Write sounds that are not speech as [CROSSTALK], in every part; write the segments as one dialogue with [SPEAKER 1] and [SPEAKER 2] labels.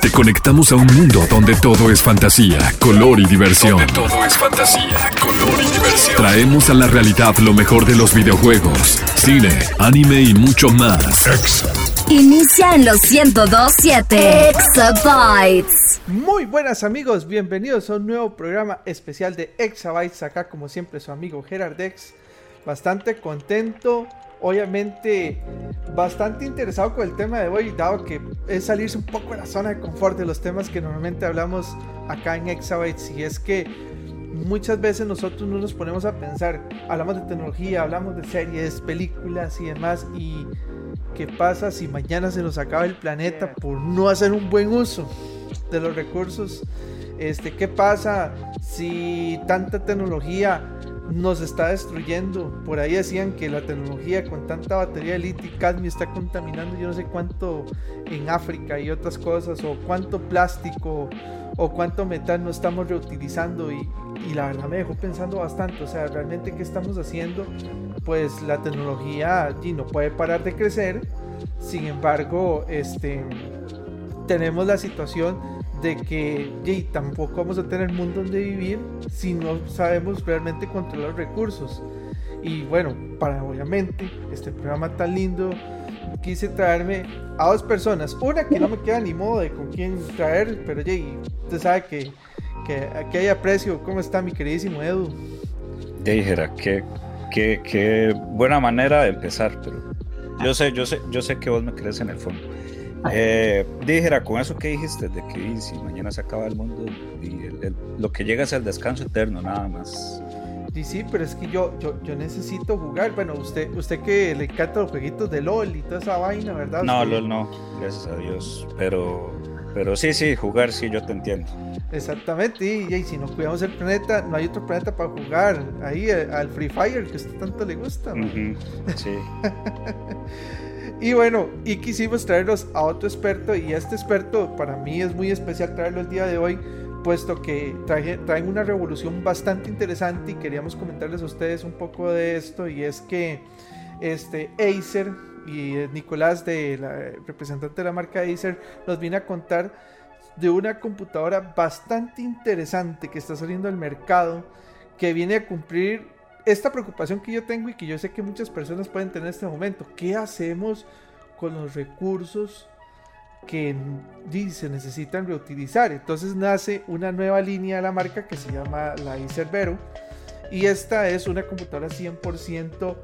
[SPEAKER 1] Te conectamos a un mundo donde todo es fantasía, color y diversión. Donde todo es fantasía, color y diversión. Traemos a la realidad lo mejor de los videojuegos, cine, anime y mucho más.
[SPEAKER 2] Inicia en los 1027 Exabytes.
[SPEAKER 3] Muy buenas amigos, bienvenidos a un nuevo programa especial de Exabytes. Acá como siempre su amigo Gerardex. Bastante contento obviamente bastante interesado con el tema de hoy, dado que es salirse un poco de la zona de confort de los temas que normalmente hablamos acá en Exabytes. Y es que muchas veces nosotros no nos ponemos a pensar, hablamos de tecnología, hablamos de series, películas y demás. Y qué pasa si mañana se nos acaba el planeta por no hacer un buen uso de los recursos. Este, ¿Qué pasa si tanta tecnología nos está destruyendo. Por ahí decían que la tecnología con tanta batería de litio y cadmio está contaminando yo no sé cuánto en África y otras cosas, o cuánto plástico o cuánto metal no estamos reutilizando y, la verdad me dejó pensando bastante, o sea, realmente qué estamos haciendo, pues la tecnología allí no puede parar de crecer, sin embargo, este, tenemos la situación de que tampoco vamos a tener mundo donde vivir si no sabemos realmente controlar recursos. Y bueno, para obviamente este programa tan lindo, quise traerme a dos personas. Una que no me queda ni modo de con quién traer, pero Jay, usted sabe que, que aquí hay aprecio. ¿Cómo está mi queridísimo Edu?
[SPEAKER 4] Dijera, qué, qué, qué buena manera de empezar, pero yo sé, yo sé, yo sé que vos me crees en el fondo. Eh, dijera, con eso que dijiste, de que si mañana se acaba el mundo y lo que llega es el descanso eterno, nada más.
[SPEAKER 3] Sí, sí, pero es que yo, yo, yo necesito jugar. Bueno, usted, usted que le encanta los jueguitos de LOL y toda esa vaina, ¿verdad?
[SPEAKER 4] No, LOL no, gracias a Dios. Pero, pero sí, sí, jugar sí, yo te entiendo.
[SPEAKER 3] Exactamente, y, si no cuidamos el planeta, no hay otro planeta para jugar. Ahí eh, al Free Fire que a usted tanto le gusta.
[SPEAKER 4] Sí. [LAUGHS]
[SPEAKER 3] Y bueno, y quisimos traerlos a otro experto y este experto para mí es muy especial traerlo el día de hoy, puesto que traen una revolución bastante interesante y queríamos comentarles a ustedes un poco de esto y es que este Acer y Nicolás de la representante de la marca Acer nos viene a contar de una computadora bastante interesante que está saliendo al mercado que viene a cumplir esta preocupación que yo tengo y que yo sé que muchas personas pueden tener en este momento. ¿Qué hacemos con los recursos que se necesitan reutilizar? Entonces nace una nueva línea de la marca que se llama la iCervero y esta es una computadora 100%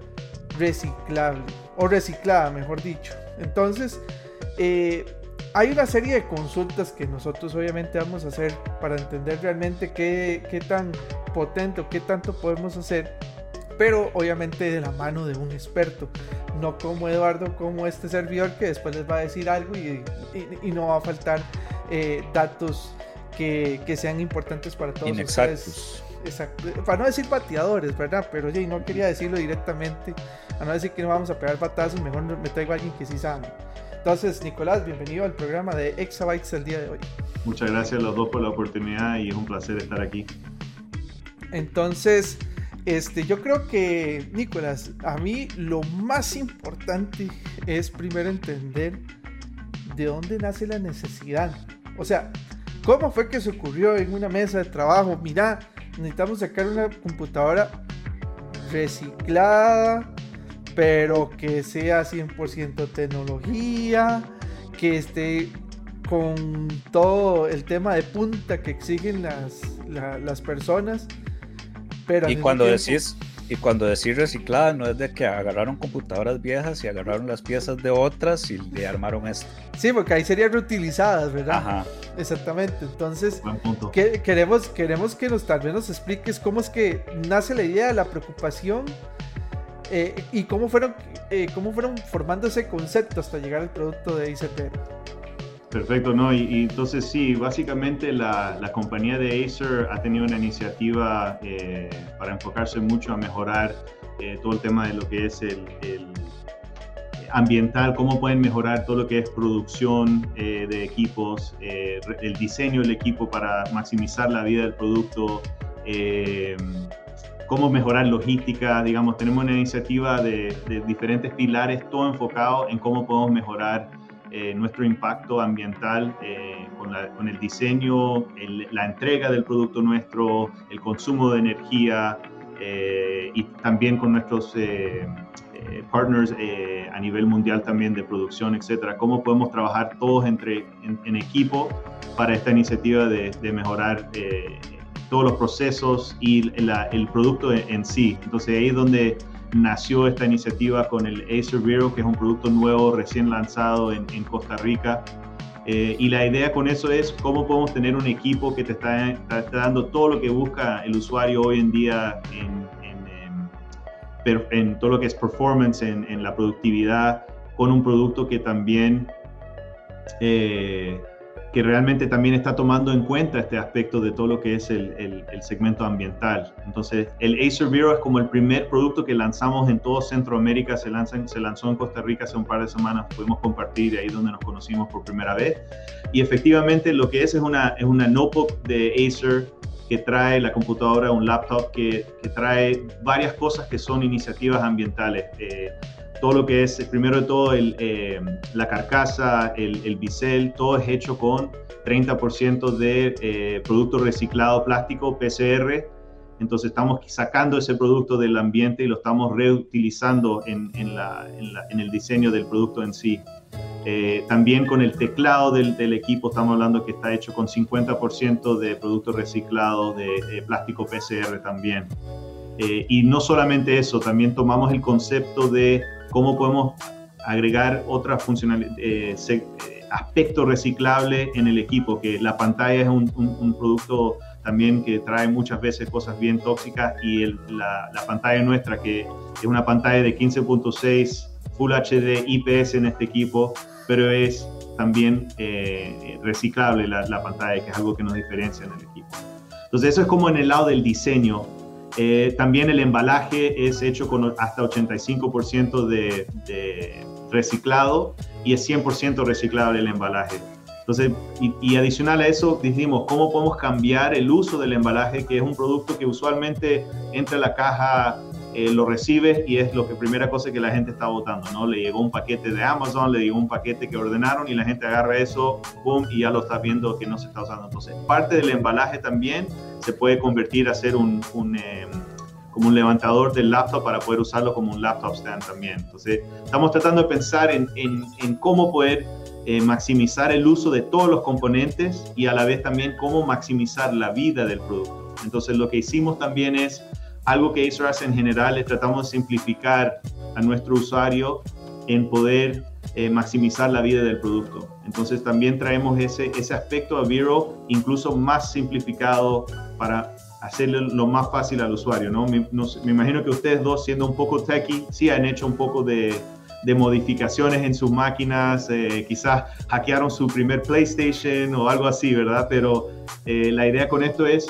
[SPEAKER 3] reciclable o reciclada, mejor dicho. Entonces, eh, hay una serie de consultas que nosotros obviamente vamos a hacer para entender realmente qué, qué tan potente o qué tanto podemos hacer pero obviamente de la mano de un experto, no como Eduardo, como este servidor que después les va a decir algo y, no va a faltar eh, datos que, sean importantes para todos ustedes. Exacto. Para no decir pateadores, ¿verdad? Pero ya no quería decirlo directamente, a no decir que no vamos a pegar patazos, mejor me traigo a alguien que sí sabe. Entonces, Nicolás, bienvenido al programa de Exabytes el día de hoy.
[SPEAKER 5] Muchas gracias a los dos por la oportunidad y es un placer estar aquí.
[SPEAKER 3] Entonces, este, yo creo que, Nicolás, a mí lo más importante es primero entender de dónde nace la necesidad. O sea, ¿cómo fue que se ocurrió en una mesa de trabajo? Mira, necesitamos sacar una computadora reciclada, pero que sea 100% tecnología, que esté con todo el tema de punta que exigen las, las personas
[SPEAKER 4] y cuando decís y cuando decís reciclada no es de que agarraron computadoras viejas y agarraron las piezas de otras y le armaron esto.
[SPEAKER 3] Sí, porque ahí serían reutilizadas, ¿verdad? Ajá. Exactamente. Entonces, queremos, queremos que nos tal vez nos expliques cómo es que nace la idea, la preocupación eh, y cómo fueron, eh, cómo fueron formando ese concepto hasta llegar al producto de ICP.
[SPEAKER 5] Perfecto, ¿no? Y, entonces sí, básicamente la, la, compañía de Acer ha tenido una iniciativa eh, para enfocarse mucho a mejorar eh, todo el tema de lo que es el, ambiental, cómo pueden mejorar todo lo que es producción eh, de equipos, el diseño del equipo para maximizar la vida del producto, cómo mejorar logística, digamos, tenemos una iniciativa de, de diferentes pilares, todo enfocado en cómo podemos mejorar eh, nuestro impacto ambiental con, el diseño, la entrega del producto nuestro, el consumo de energía y también con nuestros partners a nivel mundial también de producción, etcétera. Cómo podemos trabajar todos entre, en, equipo para esta iniciativa de, de mejorar todos los procesos y el producto en, sí. Entonces ahí es donde nació esta iniciativa con el Acer Vero, que es un producto nuevo recién lanzado en, Costa Rica. Eh, y la idea con eso es cómo podemos tener un equipo que te está, dando todo lo que busca el usuario hoy en día en, en todo lo que es performance, en, la productividad, con un producto que también eh, que realmente también está tomando en cuenta este aspecto de todo lo que es el, el, segmento ambiental. Entonces, el Acer Vero es como el primer producto que lanzamos en todo Centroamérica, se, lanza, se lanzó en Costa Rica hace un par de semanas, pudimos compartir ahí donde nos conocimos por primera vez. Y efectivamente lo que es es una, es una notebook de Acer que trae la computadora, un laptop que, que trae varias cosas que son iniciativas ambientales. Eh, todo lo que es, primero de todo, el, eh, la carcasa, el, el, bisel, todo es hecho con 30% de eh, producto reciclado plástico, PCR. Entonces estamos sacando ese producto del ambiente y lo estamos reutilizando en, en, la, en el diseño del producto en sí. Eh, también con el teclado del, del, equipo estamos hablando que está hecho con 50% de producto reciclado de plástico PCR también. y no solamente eso, también tomamos el concepto de cómo podemos agregar otras funcionalidades, eh, eh, aspectos reciclables en el equipo, que la pantalla es un, producto también que trae muchas veces cosas bien tóxicas y la, pantalla nuestra, que es una pantalla de 15.6 Full HD IPS en este equipo, pero es también eh, reciclable la, la, pantalla, que es algo que nos diferencia en el equipo. Entonces eso es como en el lado del diseño. Eh, también el embalaje es hecho con hasta 85% de, de, reciclado y es 100% reciclable el embalaje. Entonces, y, adicional a eso, dijimos, ¿cómo podemos cambiar el uso del embalaje, que es un producto que usualmente entra a la caja, eh, lo recibes y es lo que primera cosa que la gente está votando, ¿no? Le llegó un paquete de Amazon, le llegó un paquete que ordenaron y la gente agarra eso, boom, y ya lo está viendo que no se está usando. Entonces, parte del embalaje también se puede convertir a ser un, em, como un levantador del laptop para poder usarlo como un laptop stand también. Entonces, estamos tratando de pensar en, en, cómo poder eh, maximizar el uso de todos los componentes y a la vez también cómo maximizar la vida del producto. Entonces, lo que hicimos también es algo que Acer hace en general, es tratamos de simplificar a nuestro usuario en poder eh, maximizar la vida del producto. Entonces también traemos ese, ese aspecto a Vero incluso más simplificado para hacerle lo más fácil al usuario. ¿no? Me, imagino que ustedes dos, siendo un poco techy, sí han hecho un poco de, de modificaciones en sus máquinas, eh, quizás hackearon su primer PlayStation o algo así, ¿verdad? Pero eh, la idea con esto es,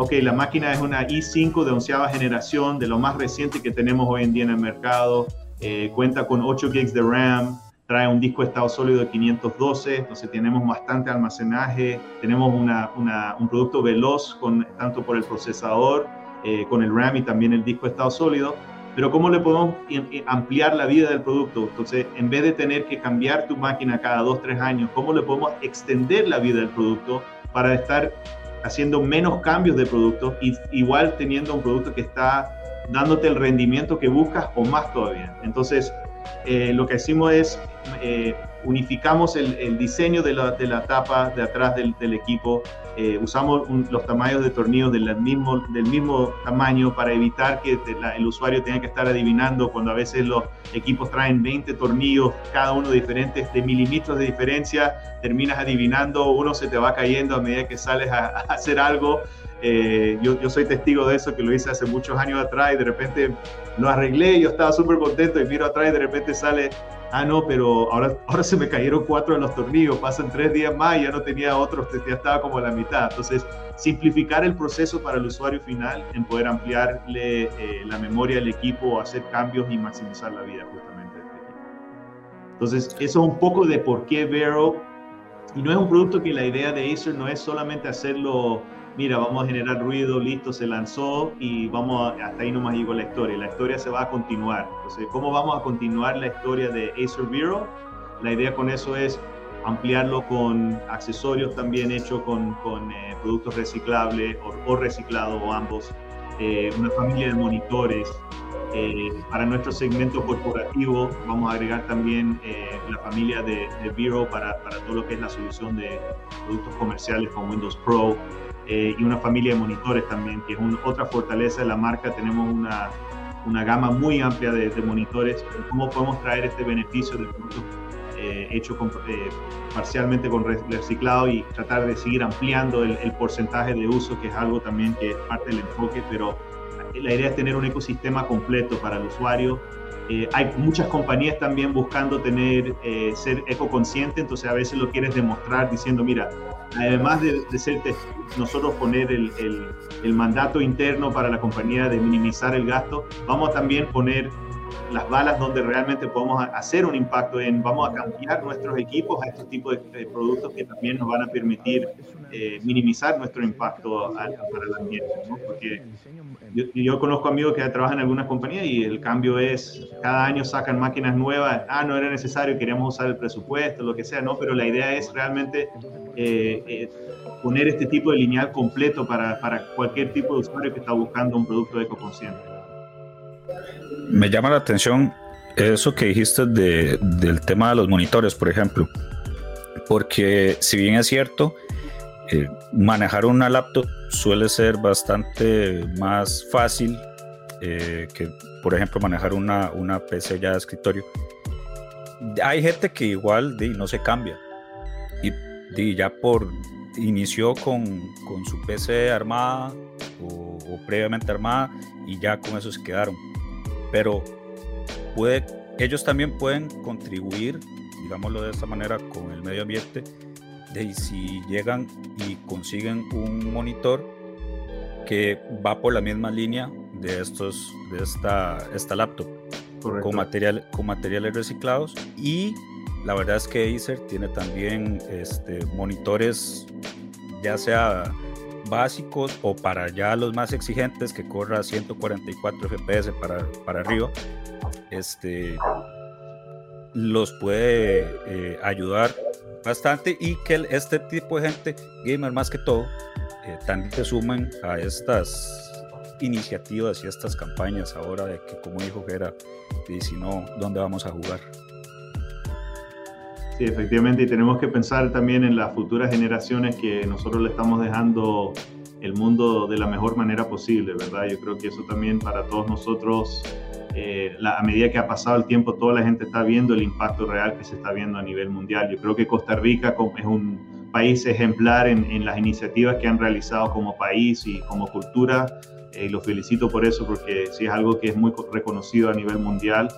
[SPEAKER 5] ok, la máquina es una i5 de onceava generación, de lo más reciente que tenemos hoy en día en el mercado, eh, cuenta con 8 gigs de RAM, trae un disco estado sólido de 512, entonces tenemos bastante almacenaje, tenemos un producto veloz con, tanto por el procesador, eh, con el RAM y también el disco estado sólido, pero ¿cómo le podemos ampliar la vida del producto? Entonces, en vez de tener que cambiar tu máquina cada 2, 3 años, ¿cómo le podemos extender la vida del producto para estar haciendo menos cambios de producto y igual teniendo un producto que está dándote el rendimiento que buscas o más todavía? Entonces, eh, lo que hicimos es eh, unificamos el, diseño de la, de la, tapa de atrás del, equipo, eh, usamos los tamaños de tornillos del mismo, del mismo tamaño para evitar que el usuario tenga que estar adivinando cuando a veces los equipos traen 20 tornillos, cada uno diferentes, de milímetros de diferencia, terminas adivinando, uno se te va cayendo a medida que sales a, hacer algo. Eh, yo, yo, soy testigo de eso, que lo hice hace muchos años atrás y de repente lo arreglé, yo estaba súper contento y miro atrás y de repente sale, ah, no, pero ahora, ahora se me cayeron cuatro de los tornillos, pasan tres días más y ya no tenía otros, ya estaba como la mitad. Entonces, simplificar el proceso para el usuario final en poder ampliarle eh, la memoria del equipo, hacer cambios y maximizar la vida justamente de este equipo. Entonces, eso es un poco de por qué Vero, y no es un producto que la idea de Acer no es solamente hacerlo mira, vamos a generar ruido, listo, se lanzó y vamos hasta ahí nomás llegó la historia. La historia se va a continuar. Entonces, ¿cómo vamos a continuar la historia de Acer Vero? la idea con eso es ampliarlo con accesorios también hechos con, eh, productos reciclables o, reciclados o ambos, eh, una familia de monitores. Eh, para nuestro segmento corporativo vamos a agregar también la familia de, de para, todo lo que es la solución de productos comerciales con Windows Pro y una familia de monitores también, que es otra fortaleza de la marca. Tenemos una, una gama muy amplia de, de monitores. ¿Cómo podemos traer este beneficio de productos eh, eh, parcialmente con reciclado y tratar de seguir ampliando el, porcentaje de uso, que es algo también que es parte del enfoque, pero la idea es tener un ecosistema completo para el usuario. Eh, hay muchas compañías también buscando tener, ser ecoconsciente, entonces a veces lo quieres demostrar diciendo, mira, además de, de ser nosotros poner el, el, el mandato interno para la compañía de minimizar el gasto, vamos a también poner las balas donde realmente podemos hacer un impacto en, vamos a cambiar nuestros equipos a estos tipos de, productos que también nos van a permitir eh, minimizar nuestro impacto para el ambiente, Porque yo, yo, conozco amigos que trabajan en algunas compañías y el cambio es, cada año sacan máquinas nuevas, ah, no era necesario, queríamos usar el presupuesto, lo que sea, ¿no? Pero la idea es realmente eh, eh, poner este tipo de lineal completo para, para cualquier tipo de usuario que está buscando un producto ecoconsciente.
[SPEAKER 4] Me llama la atención eso que dijiste de, del tema de los monitores, por ejemplo, porque si bien es cierto, eh, manejar una laptop suele ser bastante más fácil eh, que, por ejemplo, manejar una, una PC ya de escritorio. Hay gente que igual no se cambia y, ya por inició con, con su PC armada o, o previamente armada y ya con eso se quedaron. Pero puede, ellos también pueden contribuir, digámoslo de esta manera, con el medio ambiente, de si llegan y consiguen un monitor que va por la misma línea de estos de esta, esta laptop con material con materiales reciclados y la verdad es que Acer tiene también este, monitores ya sea básicos o para ya los más exigentes que corra 144 FPS para, para arriba, este, los puede eh, ayudar bastante y que este tipo de gente, gamer más que todo, eh, también se sumen a estas iniciativas y estas campañas ahora de que, como dijo Gera, y si no, ¿dónde vamos a jugar?
[SPEAKER 5] Sí, efectivamente, y tenemos que pensar también en las futuras generaciones que nosotros le estamos dejando el mundo de la mejor manera posible, ¿verdad? Yo creo que eso también para todos nosotros, eh, a medida que ha pasado el tiempo, toda la gente está viendo el impacto real que se está viendo a nivel mundial. Yo creo que Costa Rica es un país ejemplar en, las iniciativas que han realizado como país y como cultura. Eh, y los felicito por eso, porque sí es algo que es muy reconocido a nivel mundial.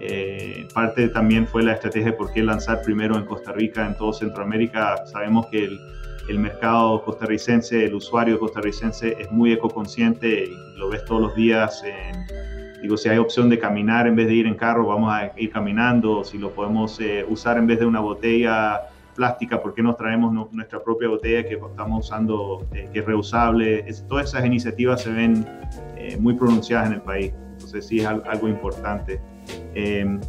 [SPEAKER 5] Eh, parte también fue la estrategia de por qué lanzar primero en Costa Rica, en todo Centroamérica. Sabemos que el, mercado costarricense, el usuario costarricense es muy ecoconsciente y lo ves todos los días. digo, si hay opción de caminar en vez de ir en carro, vamos a ir caminando. Si lo podemos eh, usar en vez de una botella plástica, ¿por qué nos traemos nuestra propia botella que estamos usando, eh, que es reusable? todas esas iniciativas se ven muy pronunciadas en el país. Entonces sí es algo importante. Em,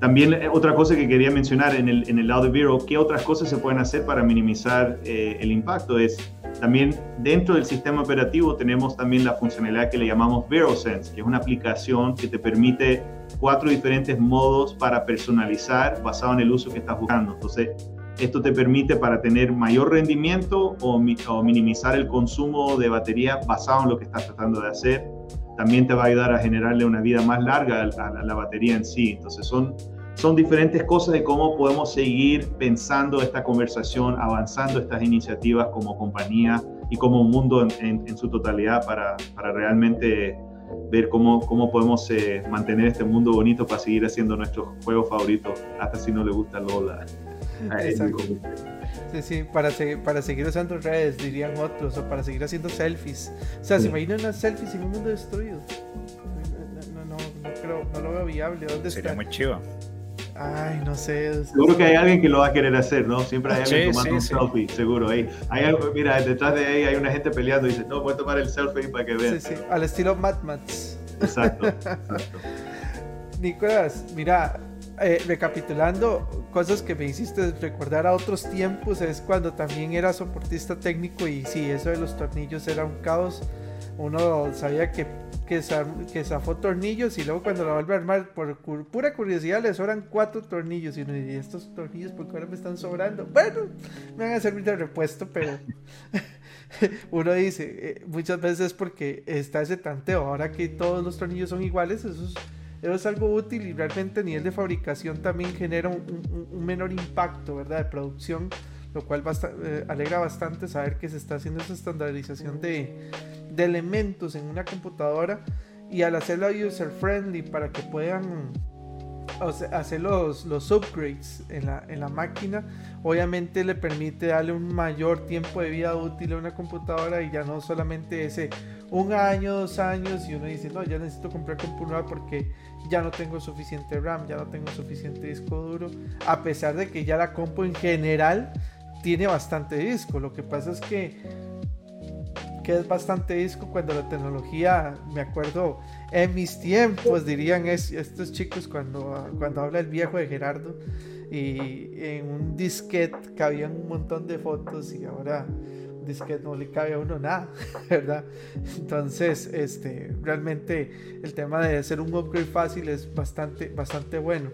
[SPEAKER 5] también eh, otra cosa que quería mencionar en el, en el lado de Vero, ¿qué otras cosas se pueden hacer para minimizar eh, el impacto? Es también dentro del sistema operativo tenemos también la funcionalidad que le llamamos VeroSense, que es una aplicación que te permite cuatro diferentes modos para personalizar basado en el uso que estás buscando. Entonces, esto te permite para tener mayor rendimiento o, o minimizar el consumo de batería basado en lo que estás tratando de hacer también te va a ayudar a generarle una vida más larga a, la batería en sí. Entonces son, son diferentes cosas de cómo podemos seguir pensando esta conversación, avanzando estas iniciativas como compañía y como un mundo en, su totalidad para, para, realmente ver cómo, cómo podemos eh, mantener este mundo bonito para seguir haciendo nuestros juegos favoritos, hasta si no le gusta Lola.
[SPEAKER 3] Sí, sí, para, para seguir usando redes, dirían otros, o para seguir haciendo selfies. O sea, se imaginan unas selfies en un mundo destruido. No, no, no, creo, no lo veo viable. ¿Dónde
[SPEAKER 4] Sería muy chido.
[SPEAKER 3] Ay, no sé.
[SPEAKER 5] Seguro que hay alguien que lo va a querer hacer, ¿no? Siempre hay alguien tomando un selfie, seguro. Hay, hay algo, mira, detrás de ahí hay una gente peleando y dice, no, voy a tomar el selfie para que vean.
[SPEAKER 3] Sí, sí, al estilo Mad Max.
[SPEAKER 5] Exacto, [LAUGHS] exacto.
[SPEAKER 3] Nicolás, mira, eh, recapitulando cosas que me hiciste recordar a otros tiempos, es cuando también era soportista técnico y sí, eso de los tornillos era un caos. Uno sabía que, que, que zafó tornillos y luego cuando lo vuelve a armar, por pura curiosidad, le sobran cuatro tornillos. Y uno dice, ¿estos tornillos por qué ahora me están sobrando? Bueno, me van a servir de repuesto, pero [LAUGHS] uno dice, eh, muchas veces porque está ese tanteo. Ahora que todos los tornillos son iguales, eso es eso es algo útil y realmente a nivel de fabricación también genera un, menor impacto, ¿verdad? De producción, lo cual eh, alegra bastante saber que se está haciendo esa estandarización de, elementos en una computadora y al hacerlo user friendly para que puedan hacer los, upgrades en la, en máquina, obviamente le permite darle un mayor tiempo de vida útil a una computadora y ya no solamente ese un año, dos años y uno dice, no, ya necesito comprar compu nueva porque ya no tengo suficiente RAM, ya no tengo suficiente disco duro, a pesar de que ya la compu en general tiene bastante disco. Lo que pasa es que, que es bastante disco cuando la tecnología, me acuerdo, en mis tiempos dirían es, estos chicos cuando, cuando habla el viejo de Gerardo y en un disquete cabían un montón de fotos y ahora dice que no le cabe a uno nada, [LAUGHS] ¿verdad? Entonces, este, realmente el tema de hacer un upgrade fácil es bastante, bastante bueno.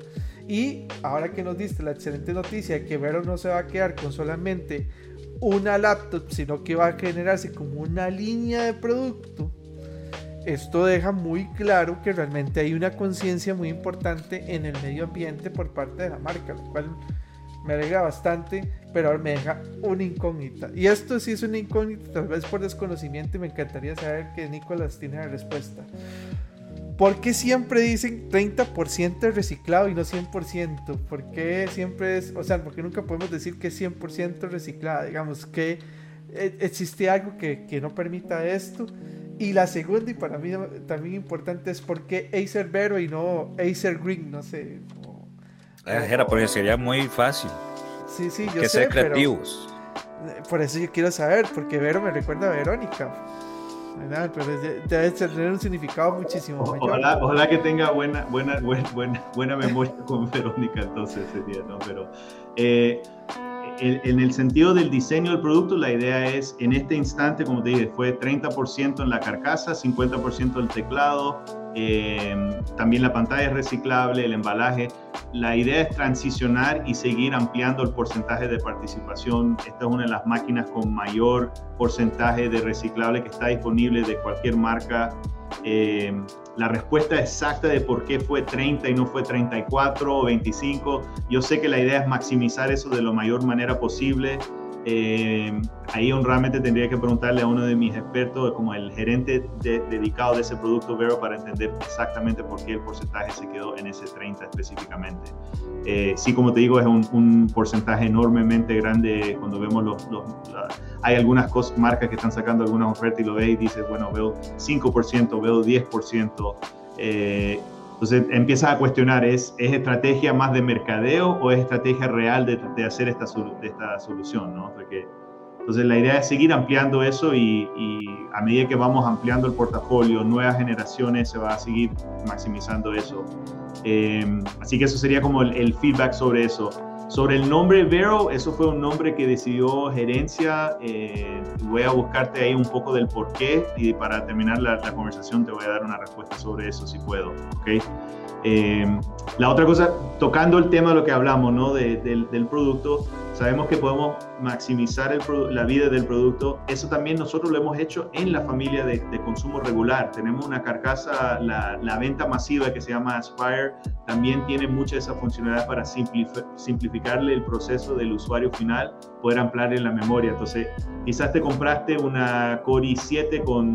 [SPEAKER 3] Y ahora que nos diste la excelente noticia de que Vero no se va a quedar con solamente una laptop, sino que va a generarse como una línea de producto, esto deja muy claro que realmente hay una conciencia muy importante en el medio ambiente por parte de la marca, lo cual me alegra bastante, pero ahora me deja una incógnita. Y esto sí es una incógnita, tal vez por desconocimiento, y me encantaría saber que Nicolás tiene la respuesta. ¿Por qué siempre dicen 30% reciclado y no 100%? ¿Por qué siempre es, o sea, porque nunca podemos decir que es 100% reciclado? Digamos que eh, existe algo que, que no permita esto. Y la segunda, y para mí también importante, es por qué Acer Vero y no Acer Green, no sé,
[SPEAKER 4] era porque sería muy fácil.
[SPEAKER 3] Sí, sí, yo
[SPEAKER 4] que
[SPEAKER 3] sé,
[SPEAKER 4] ser creativos.
[SPEAKER 3] por eso yo quiero saber, porque Vero me recuerda a Verónica. Pero debe tener un significado muchísimo
[SPEAKER 5] mayor. Ojalá, que tenga buena, buena, buena, buena, memoria con Verónica entonces ese ¿no? Pero eh, en, el sentido del diseño del producto, la idea es, en este instante, como te dije, fue 30% en la carcasa, 50% del teclado, Em, también la pantalla es reciclable, el embalaje. La idea es transicionar y seguir ampliando el porcentaje de participación. Esta es una de las máquinas con mayor porcentaje de reciclable que está disponible de cualquier marca. Em, la respuesta exacta de por qué fue 30 y no fue 34 o 25, yo sé que la idea es maximizar eso de la mayor manera posible. Eh, ahí honradamente tendría que preguntarle a uno de mis expertos, como el gerente dedicado de ese producto Vero, para entender exactamente por qué el porcentaje se quedó en ese 30 específicamente. Eh, sí, como te digo, es un, porcentaje enormemente grande cuando vemos los... hay algunas marcas que están sacando algunas ofertas y lo ves y dices, bueno, veo 5%, veo 10%. Eh, entonces empiezas a cuestionar, ¿es, ¿es estrategia más de mercadeo o es estrategia real de, de hacer esta, de esta solución? ¿no? Porque, entonces la idea es seguir ampliando eso y, y, a medida que vamos ampliando el portafolio, nuevas generaciones, se va a seguir maximizando eso. Eh, así que eso sería como el, el feedback sobre eso. Sobre el nombre Vero, eso fue un nombre que decidió gerencia. Eh, voy a buscarte ahí un poco del por qué y para terminar la, conversación te voy a dar una respuesta sobre eso si puedo. ¿okay? Eh, la otra cosa, tocando el tema de lo que hablamos, ¿no? del producto, sabemos que podemos maximizar la vida del producto. Eso también nosotros lo hemos hecho en la familia de, consumo regular. Tenemos una carcasa, la, venta masiva que se llama Aspire, también tiene mucha esa funcionalidad para simplificarle el proceso del usuario final, poder ampliarle la memoria. Entonces, quizás te compraste una Core i7 con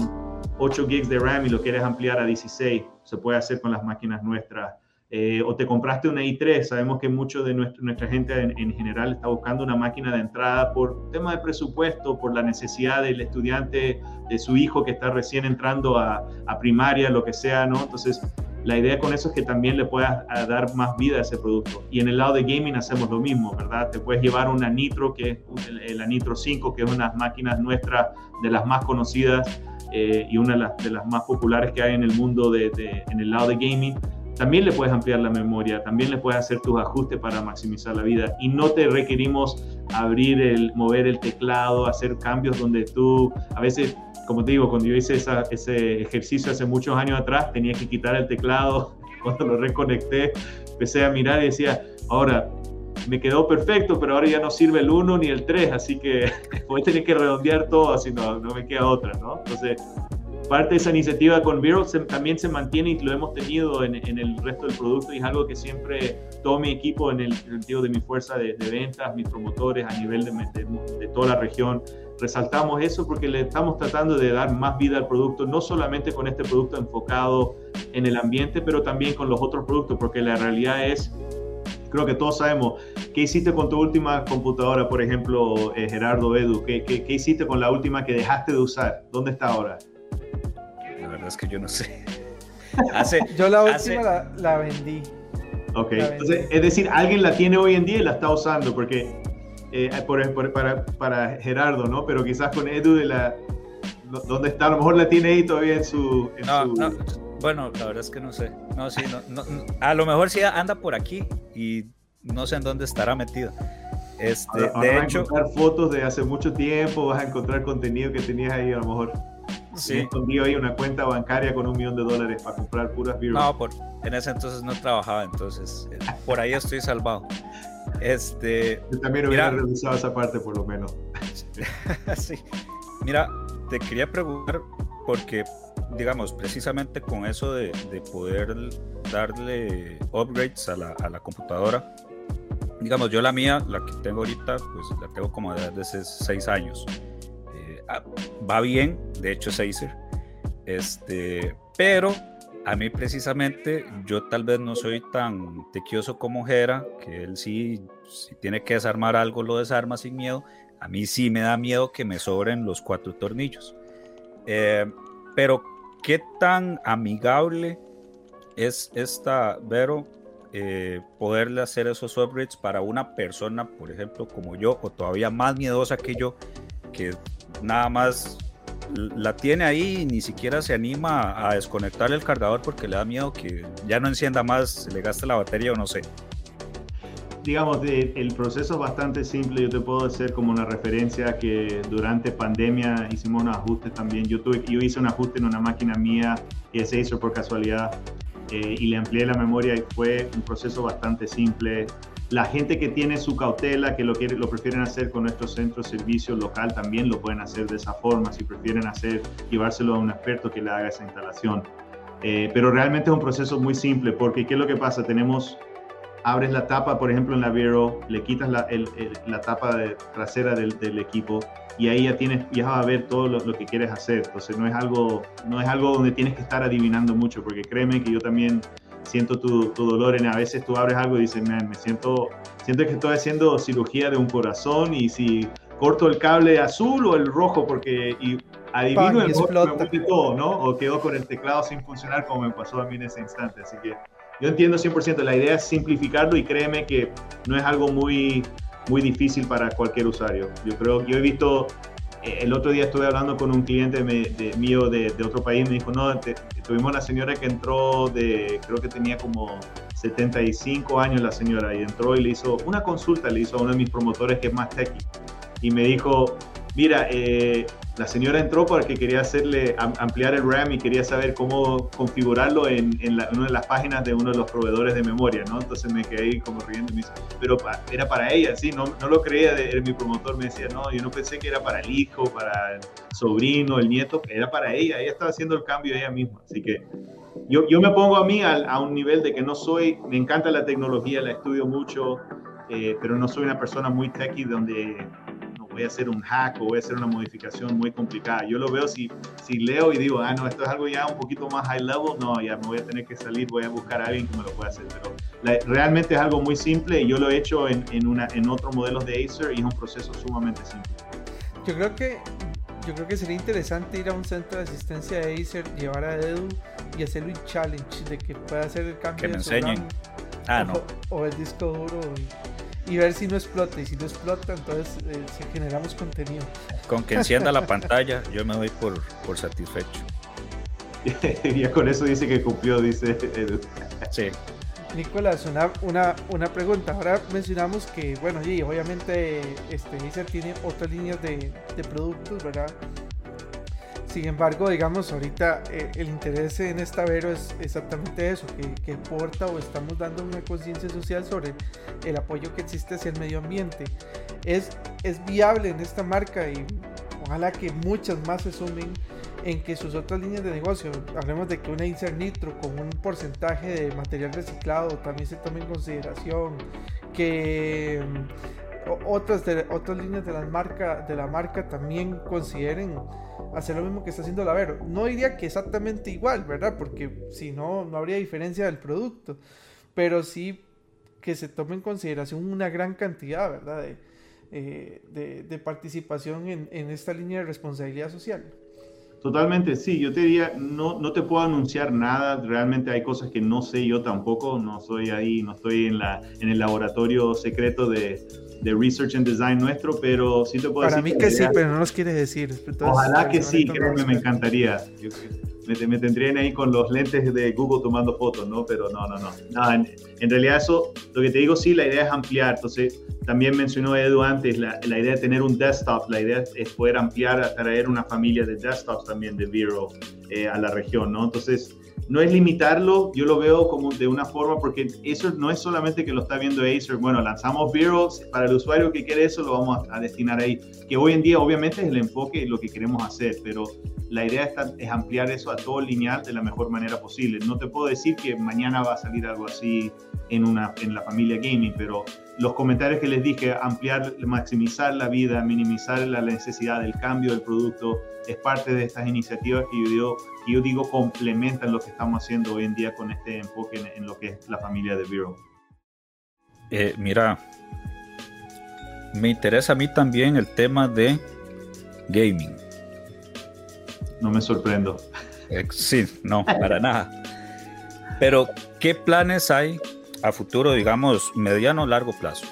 [SPEAKER 5] 8 gigs de RAM y lo quieres ampliar a 16, se puede hacer con las máquinas nuestras. Eh, o te compraste una i3, sabemos que mucho de nuestra, gente en, general está buscando una máquina de entrada por tema de presupuesto, por la necesidad del estudiante, de su hijo que está recién entrando a, primaria, lo que sea, ¿no? Entonces, la idea con eso es que también le puedas dar más vida a ese producto. Y en el lado de gaming hacemos lo mismo, ¿verdad? Te puedes llevar una Nitro, que es la Nitro 5, que es una máquina nuestra de las más conocidas eh, y una de las, más populares que hay en el mundo de, en el lado de gaming. También le puedes ampliar la memoria, también le puedes hacer tus ajustes para maximizar la vida y no te requerimos abrir el, mover el teclado, hacer cambios donde tú a veces como te digo, cuando yo hice ese ejercicio hace muchos años atrás, tenía que quitar el teclado. [LAUGHS] Cuando lo reconecté, empecé a mirar y decía, ahora me quedó perfecto, pero ahora ya no sirve el 1 ni el 3, así que [LAUGHS] voy a tener que redondear todo, así no, no me queda otra, ¿no? Entonces, parte de esa iniciativa con Vero también se mantiene y lo hemos tenido en, en, el resto del producto y es algo que siempre todo mi equipo en el sentido de mi fuerza de, ventas, mis promotores a nivel de, de, toda la región, resaltamos eso porque le estamos tratando de dar más vida al producto, no solamente con este producto enfocado en el ambiente, pero también con los otros productos, porque la realidad es creo que todos sabemos. ¿Qué hiciste con tu última computadora, por ejemplo, eh, Gerardo Edu? ¿Qué, ¿Qué, qué, hiciste con la última que dejaste de usar? ¿Dónde está ahora?
[SPEAKER 4] La es que yo no sé. [LAUGHS]
[SPEAKER 3] Hace, [LAUGHS] yo la última la, la, vendí.
[SPEAKER 5] Ok, entonces, es decir, alguien la tiene hoy en día y la está usando, porque eh, por, para, para, Gerardo, ¿no? Pero quizás con Edu de la... ¿Dónde está? A lo mejor la tiene ahí todavía en su...
[SPEAKER 4] no, no, bueno, la verdad es que no sé. No, sí, no, a lo mejor sí anda por aquí y no sé en dónde estará metido. Este, de
[SPEAKER 5] vas a encontrar fotos de hace mucho tiempo, vas a encontrar contenido que tenías ahí a lo mejor. Sí. Escondido ahí una cuenta bancaria con un millón de dólares para comprar puras beers.
[SPEAKER 4] No, por, en ese entonces no trabajaba, entonces eh, por ahí estoy salvado. Este,
[SPEAKER 5] Yo también hubiera revisado esa parte por lo menos. [LAUGHS]
[SPEAKER 4] sí. Mira, te quería preguntar porque, digamos, precisamente con eso de, de poder darle upgrades a la, a la, computadora, digamos, yo la mía, la que tengo ahorita, pues la tengo como desde hace seis años. Ah, va bien, de hecho Acer, este, pero a mí precisamente yo tal vez no soy tan tequioso como Jera, que él sí, si tiene que desarmar algo lo desarma sin miedo, a mí sí me da miedo que me sobren los cuatro tornillos. Eh, pero qué tan amigable es esta Vero eh, poderle hacer esos upgrades para una persona, por ejemplo, como yo, o todavía más miedosa que yo, que nada más la tiene ahí y ni siquiera se anima a desconectar el cargador porque le da miedo que ya no encienda más, se le gaste la batería o no sé.
[SPEAKER 5] Digamos, el proceso es bastante simple. Yo te puedo hacer como una referencia que durante pandemia hicimos un ajuste también. Yo, tuve, hice un ajuste en una máquina mía que se hizo por casualidad eh, y le amplié la memoria y fue un proceso bastante simple. La gente que tiene su cautela, que lo, quiere, lo prefieren hacer con nuestro centro de servicio local, también lo pueden hacer de esa forma, si prefieren hacer, llevárselo a un experto que le haga esa instalación. Eh, pero realmente es un proceso muy simple, porque ¿qué es lo que pasa? Tenemos, abres la tapa, por ejemplo, en la Vero, le quitas la, la tapa trasera del, del, equipo y ahí ya tienes, ya vas a ver todo lo, lo, que quieres hacer. Entonces no es algo, no es algo donde tienes que estar adivinando mucho, porque créeme que yo también siento tu, tu, dolor en a veces tú abres algo y dices, me siento, siento que estoy haciendo cirugía de un corazón y si corto el cable azul o el rojo porque y adivino el rojo me todo, ¿no? O quedo con el teclado sin funcionar como me pasó a mí en ese instante. Así que yo entiendo 100%, la idea es simplificarlo y créeme que no es algo muy, muy difícil para cualquier usuario. Yo creo, yo he visto el otro día estuve hablando con un cliente de, mío de, otro país, me dijo, no, tuvimos una señora que entró de, creo que tenía como 75 años la señora, y entró y le hizo una consulta, le hizo a uno de mis promotores que es más techy, y me dijo, mira, eh, la señora entró porque quería hacerle ampliar el RAM y quería saber cómo configurarlo en, una de las páginas de uno de los proveedores de memoria, ¿no? Entonces me quedé ahí como riendo y me dice, pero era para ella, sí, no, no lo creía, de, mi promotor me decía, no, yo no pensé que era para el hijo, para el sobrino, el nieto, era para ella, ella estaba haciendo el cambio ella misma, así que yo, yo me pongo a mí a, a un nivel de que no soy, me encanta la tecnología, la estudio mucho, eh, pero no soy una persona muy techy donde voy a hacer un hack o voy a hacer una modificación muy complicada. Yo lo veo si, si leo y digo, ah, no, esto es algo ya un poquito más high level, no, ya me voy a tener que salir, voy a buscar a alguien que me lo pueda hacer. Pero realmente es algo muy simple y yo lo he hecho en, en, una, en otros modelos de Acer y es un proceso sumamente simple.
[SPEAKER 3] Yo creo que yo creo que sería interesante ir a un centro de asistencia de Acer, llevar a Edu y hacerle un challenge de que pueda hacer el cambio
[SPEAKER 4] que me enseñen. Ah, no.
[SPEAKER 3] o, el disco duro. Y y ver si no explota. Y si no explota, entonces eh, si generamos contenido.
[SPEAKER 4] Con que encienda la [LAUGHS] pantalla, yo me doy por, por satisfecho. [LAUGHS]
[SPEAKER 5] ya con eso dice que cumplió, dice Edu.
[SPEAKER 4] Sí.
[SPEAKER 3] Nicolás, una, una, una pregunta. Ahora mencionamos que, bueno, y obviamente este, Acer tiene otras líneas de, de productos, ¿verdad? Sin embargo, digamos, ahorita eh, el interés en esta Vero es exactamente eso, que, que porta o estamos dando una conciencia social sobre el apoyo que existe hacia el medio ambiente. Es, es viable en esta marca y ojalá que muchas más se sumen en que sus otras líneas de negocio, hablemos de que una Inser Nitro con un porcentaje de material reciclado también se tome en consideración, que otras, de, otras líneas de la, marca, de la marca también consideren hacer lo mismo que está haciendo la Vero. No diría que exactamente igual, ¿verdad? Porque si no, no habría diferencia del producto, pero sí que se tome en consideración una gran cantidad, ¿verdad? De, eh, de, de participación en, en esta línea de responsabilidad social.
[SPEAKER 5] Totalmente, sí, yo te diría, no, no te puedo anunciar nada, realmente hay cosas que no sé yo tampoco, no soy ahí, no estoy en, la, en el laboratorio secreto de, de Research and Design nuestro, pero sí te puedo
[SPEAKER 3] Para
[SPEAKER 5] decir...
[SPEAKER 3] mí que sí, pero no nos quieres decir. Entonces,
[SPEAKER 5] Ojalá que sí, créeme, me encantaría. Yo- me, me tendrían ahí con los lentes de Google tomando fotos, ¿no? Pero no, no, no. Nada, en, en realidad eso, lo que te digo, sí, la idea es ampliar. Entonces, también mencionó Edu antes, la, la idea de tener un desktop, la idea es poder ampliar, a traer una familia de desktops también de Vero eh, a la región, ¿no? Entonces, no es limitarlo, yo lo veo como de una forma, porque eso no es solamente que lo está viendo Acer, bueno, lanzamos Vero, para el usuario que quiere eso lo vamos a, destinar ahí, que hoy en día obviamente es el enfoque y lo que queremos hacer, pero la idea es ampliar eso a todo lineal de la mejor manera posible. No te puedo decir que mañana va a salir algo así en, una, en la familia gaming, pero los comentarios que les dije, ampliar, maximizar la vida, minimizar la necesidad del cambio del producto, es parte de estas iniciativas que yo digo, que yo digo complementan lo que estamos haciendo hoy en día con este enfoque en, en lo que es la familia de Vero.
[SPEAKER 4] Eh, mira, me interesa a mí también el tema de gaming.
[SPEAKER 5] No me sorprendo.
[SPEAKER 4] Eh, sí, no, para nada. Pero, ¿qué planes hay a futuro, digamos, mediano o largo plazo?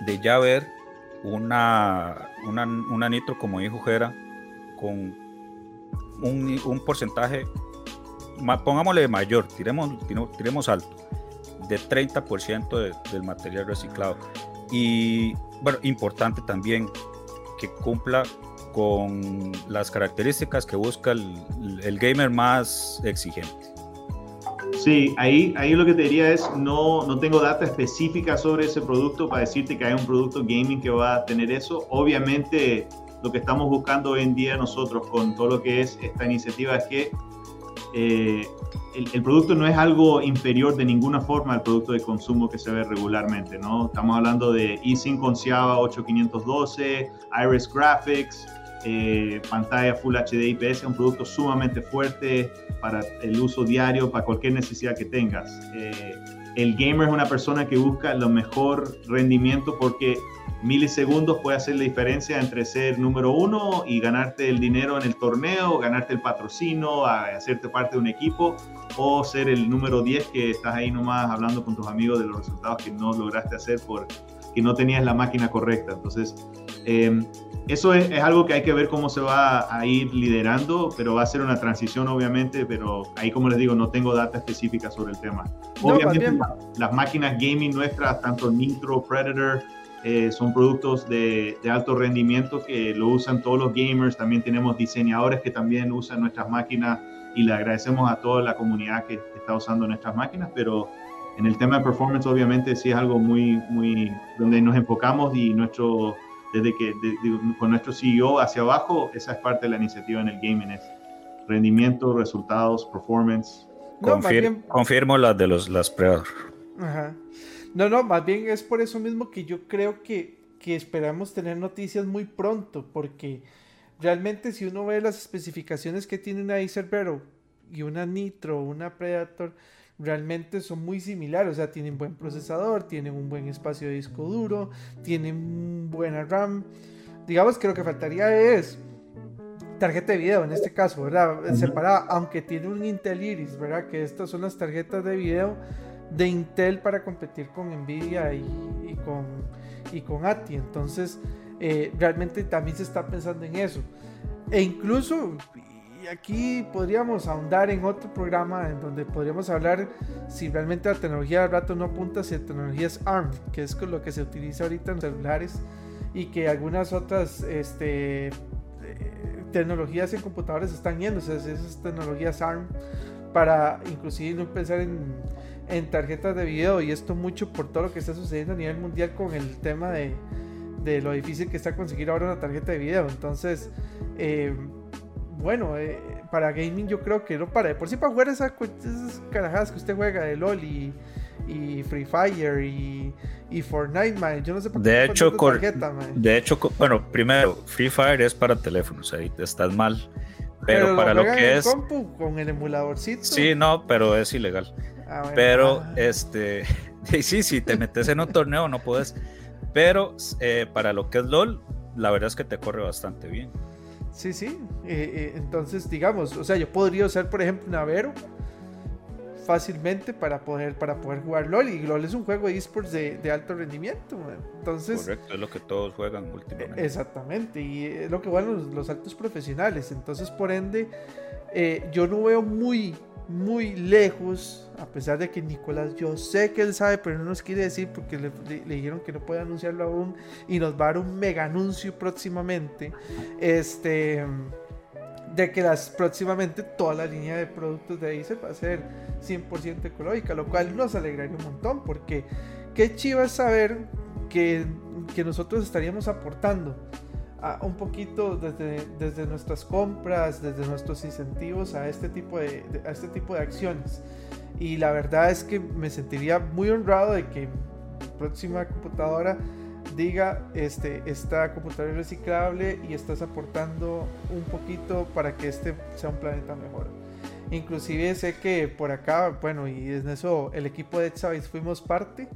[SPEAKER 4] De ya ver una, una, nitro, como dijo Jera, con un, un porcentaje, pongámosle mayor, tiremos, tiremos, alto, de 30% de- del material reciclado. Y, bueno, importante también que cumpla con las características que busca el gamer más exigente.
[SPEAKER 5] Sí, ahí, ahí lo que te diría es, no, no tengo data específica sobre ese producto para decirte que hay un producto gaming que va a tener eso. Obviamente, lo que estamos buscando hoy en día nosotros con todo lo que es esta iniciativa es que eh, el, producto no es algo inferior de ninguna forma al producto de consumo que se ve regularmente, ¿no? Estamos hablando de eSync con Ciaba 8512, Iris Graphics, eh, pantalla Full HD IPS, un producto sumamente fuerte para el uso diario, para cualquier necesidad que tengas. Eh, el gamer es una persona que busca lo mejor rendimiento porque milisegundos puede hacer la diferencia entre ser número uno y ganarte el dinero en el torneo, ganarte el patrocino, hacerte parte de un equipo, o ser el número 10 que estás ahí nomás hablando con tus amigos de los resultados que no lograste hacer porque no tenías la máquina correcta. Entonces, eh, eso es, es algo que hay que ver cómo se va a ir liderando, pero va a ser una transición obviamente, pero ahí como les digo, no tengo data específica sobre el tema. Obviamente la- las máquinas gaming nuestras, tanto Nitro, Predator, eh, son productos de, de alto rendimiento que lo usan todos los gamers. También tenemos diseñadores que también usan nuestras máquinas y le agradecemos a toda la comunidad que está usando nuestras máquinas, pero en el tema de performance obviamente sí es algo muy, muy, donde nos enfocamos y nuestro, desde que, de- digo, con nuestro CEO hacia abajo, esa es parte de la iniciativa en el gaming, es rendimiento, resultados, performance.
[SPEAKER 3] No,
[SPEAKER 4] Confir-
[SPEAKER 3] bien-
[SPEAKER 4] Confirmo las de los, las pruebas.
[SPEAKER 3] Ajá. No, no, más bien es por eso mismo que yo creo que, que esperamos tener noticias muy pronto, porque realmente si uno ve las especificaciones que tiene una Acer Vero y una Nitro, una Predator, realmente son muy similares, o sea, tienen buen procesador, tienen un buen espacio de disco duro, tienen buena RAM. Digamos que lo que faltaría es tarjeta de video en este caso, ¿verdad? Separada, aunque tiene un Intel Iris, ¿verdad? Que estas son las tarjetas de video de Intel para competir con Nvidia y, y con, y con ATI. Entonces, eh, realmente también se está pensando en eso. E incluso, aquí podríamos ahondar en otro programa en donde podríamos hablar si realmente la tecnología de rato no apunta si la tecnología es ARM, que es con lo que se utiliza ahorita en celulares y que algunas otras este, eh, tecnologías en computadores están yendo, o sea, esas tecnologías ARM para inclusive no pensar en, en, tarjetas de video y esto mucho por todo lo que está sucediendo a nivel mundial con el tema de, de lo difícil que está conseguir ahora una tarjeta de video. Entonces, eh, bueno, eh, para gaming yo creo que no para. Por si para jugar esas, carajadas que usted juega de LOL y, y Free Fire y, y, Fortnite, man. Yo no sé por
[SPEAKER 4] qué. De hecho, tarjeta, de hecho, bueno, primero, Free Fire es para teléfonos, ahí estás mal. Pero, para lo, que es.
[SPEAKER 3] con el emuladorcito.
[SPEAKER 4] Sí, no, pero es ilegal. Ah, pero, ah. este. [LAUGHS] sí, sí, te metes en un torneo no puedes. Pero eh, para lo que es LOL, la verdad es que te corre bastante bien.
[SPEAKER 3] Sí, sí. Eh, eh, entonces, digamos, o sea, yo podría usar, por ejemplo, Navero fácilmente para poder, para poder jugar LOL. Y LOL es un juego de esports de, alto rendimiento. Entonces,
[SPEAKER 4] Correcto, es lo que todos juegan últimamente.
[SPEAKER 3] Exactamente, y es lo que juegan los, altos profesionales. Entonces, por ende, eh, yo no veo muy, muy lejos, a pesar de que Nicolás, yo sé que él sabe, pero no nos quiere decir porque le, dijeron que no puede anunciarlo aún y nos va a dar un mega anuncio próximamente. Este de que las próximamente toda la línea de productos de Acer va a ser 100% ecológica, lo cual nos alegraría un montón, porque qué chiva saber que, que nosotros estaríamos aportando un poquito desde, desde nuestras compras, desde nuestros incentivos a este, tipo de, a este tipo de acciones. Y la verdad es que me sentiría muy honrado de que próxima computadora diga este, esta computadora es reciclable y estás aportando un poquito para que este sea un planeta mejor. Inclusive sé que por acá, bueno, y en eso el equipo de Exabytes fuimos parte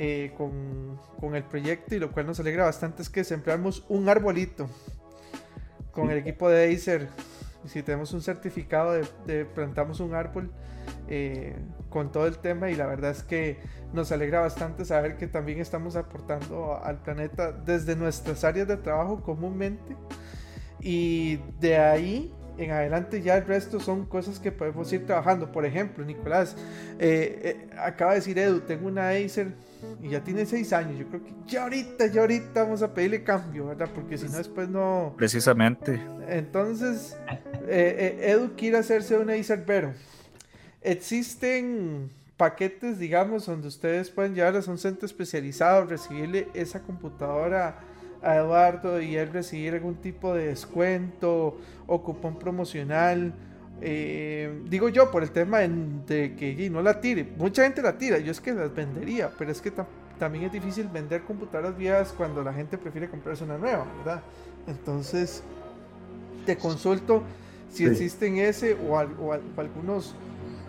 [SPEAKER 3] eh, con, el proyecto y lo cual nos alegra bastante es que sembramos un arbolito con el equipo de Acer. Y si tenemos un certificado de, plantamos un árbol eh, con todo el tema y la verdad es que nos alegra bastante saber que también estamos aportando al planeta desde nuestras áreas de trabajo comúnmente y de ahí en adelante ya el resto son cosas que podemos ir trabajando. Por ejemplo, Nicolás, eh, acaba de decir Edu, tengo una Acer y ya tiene seis años. Yo creo que ya ahorita, ya ahorita vamos a pedirle cambio, ¿verdad? Porque si no, después no.
[SPEAKER 4] Precisamente.
[SPEAKER 3] Entonces, eh, eh, Edu quiere hacerse una Acer Vero. Existen paquetes, digamos, donde ustedes pueden llevar a un centro especializado, recibirle esa computadora a Eduardo y él recibir algún tipo de descuento o cupón promocional eh, digo yo, por el tema de que no la tire. Mucha gente la tira, yo es que las vendería, pero es que también es difícil vender computadoras viejas cuando la gente prefiere comprarse una nueva, ¿verdad? Entonces, te consulto si existen ese o, algunos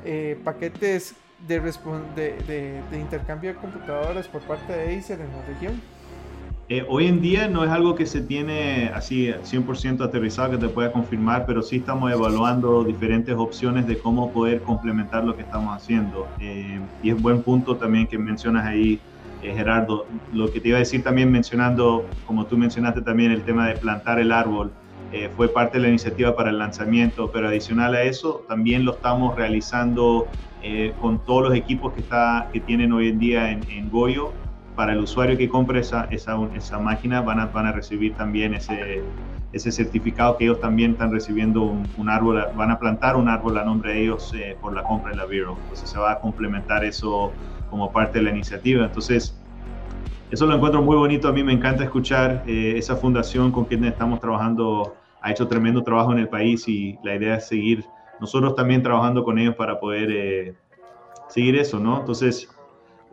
[SPEAKER 3] eh, paquetes de, de, de intercambio de computadoras por parte de Acer en la región.
[SPEAKER 5] Eh, hoy en día no es algo que se tiene así 100% aterrizado que te pueda confirmar, pero sí estamos evaluando diferentes opciones de cómo poder complementar lo que estamos haciendo. Eh, y es buen punto también que mencionas ahí, eh, Gerardo. Lo que te iba a decir también mencionando, como tú mencionaste también, el tema de plantar el árbol. fue parte de la iniciativa para el lanzamiento, pero adicional a eso, también lo estamos realizando con todos los equipos que, está, que tienen hoy en día en, en Goyo para el usuario que compre esa, esa, esa máquina van a, van a recibir también ese, ese certificado que ellos también están recibiendo un, árbol, van a plantar un árbol a nombre de ellos eh, por la compra de la Vero. Entonces se va a complementar eso como parte de la iniciativa. Entonces, eso lo encuentro muy bonito. A mí me encanta escuchar eh, esa fundación con quien estamos trabajando. Ha hecho tremendo trabajo en el país y la idea es seguir nosotros también trabajando con ellos para poder eh, seguir eso, ¿no? Entonces,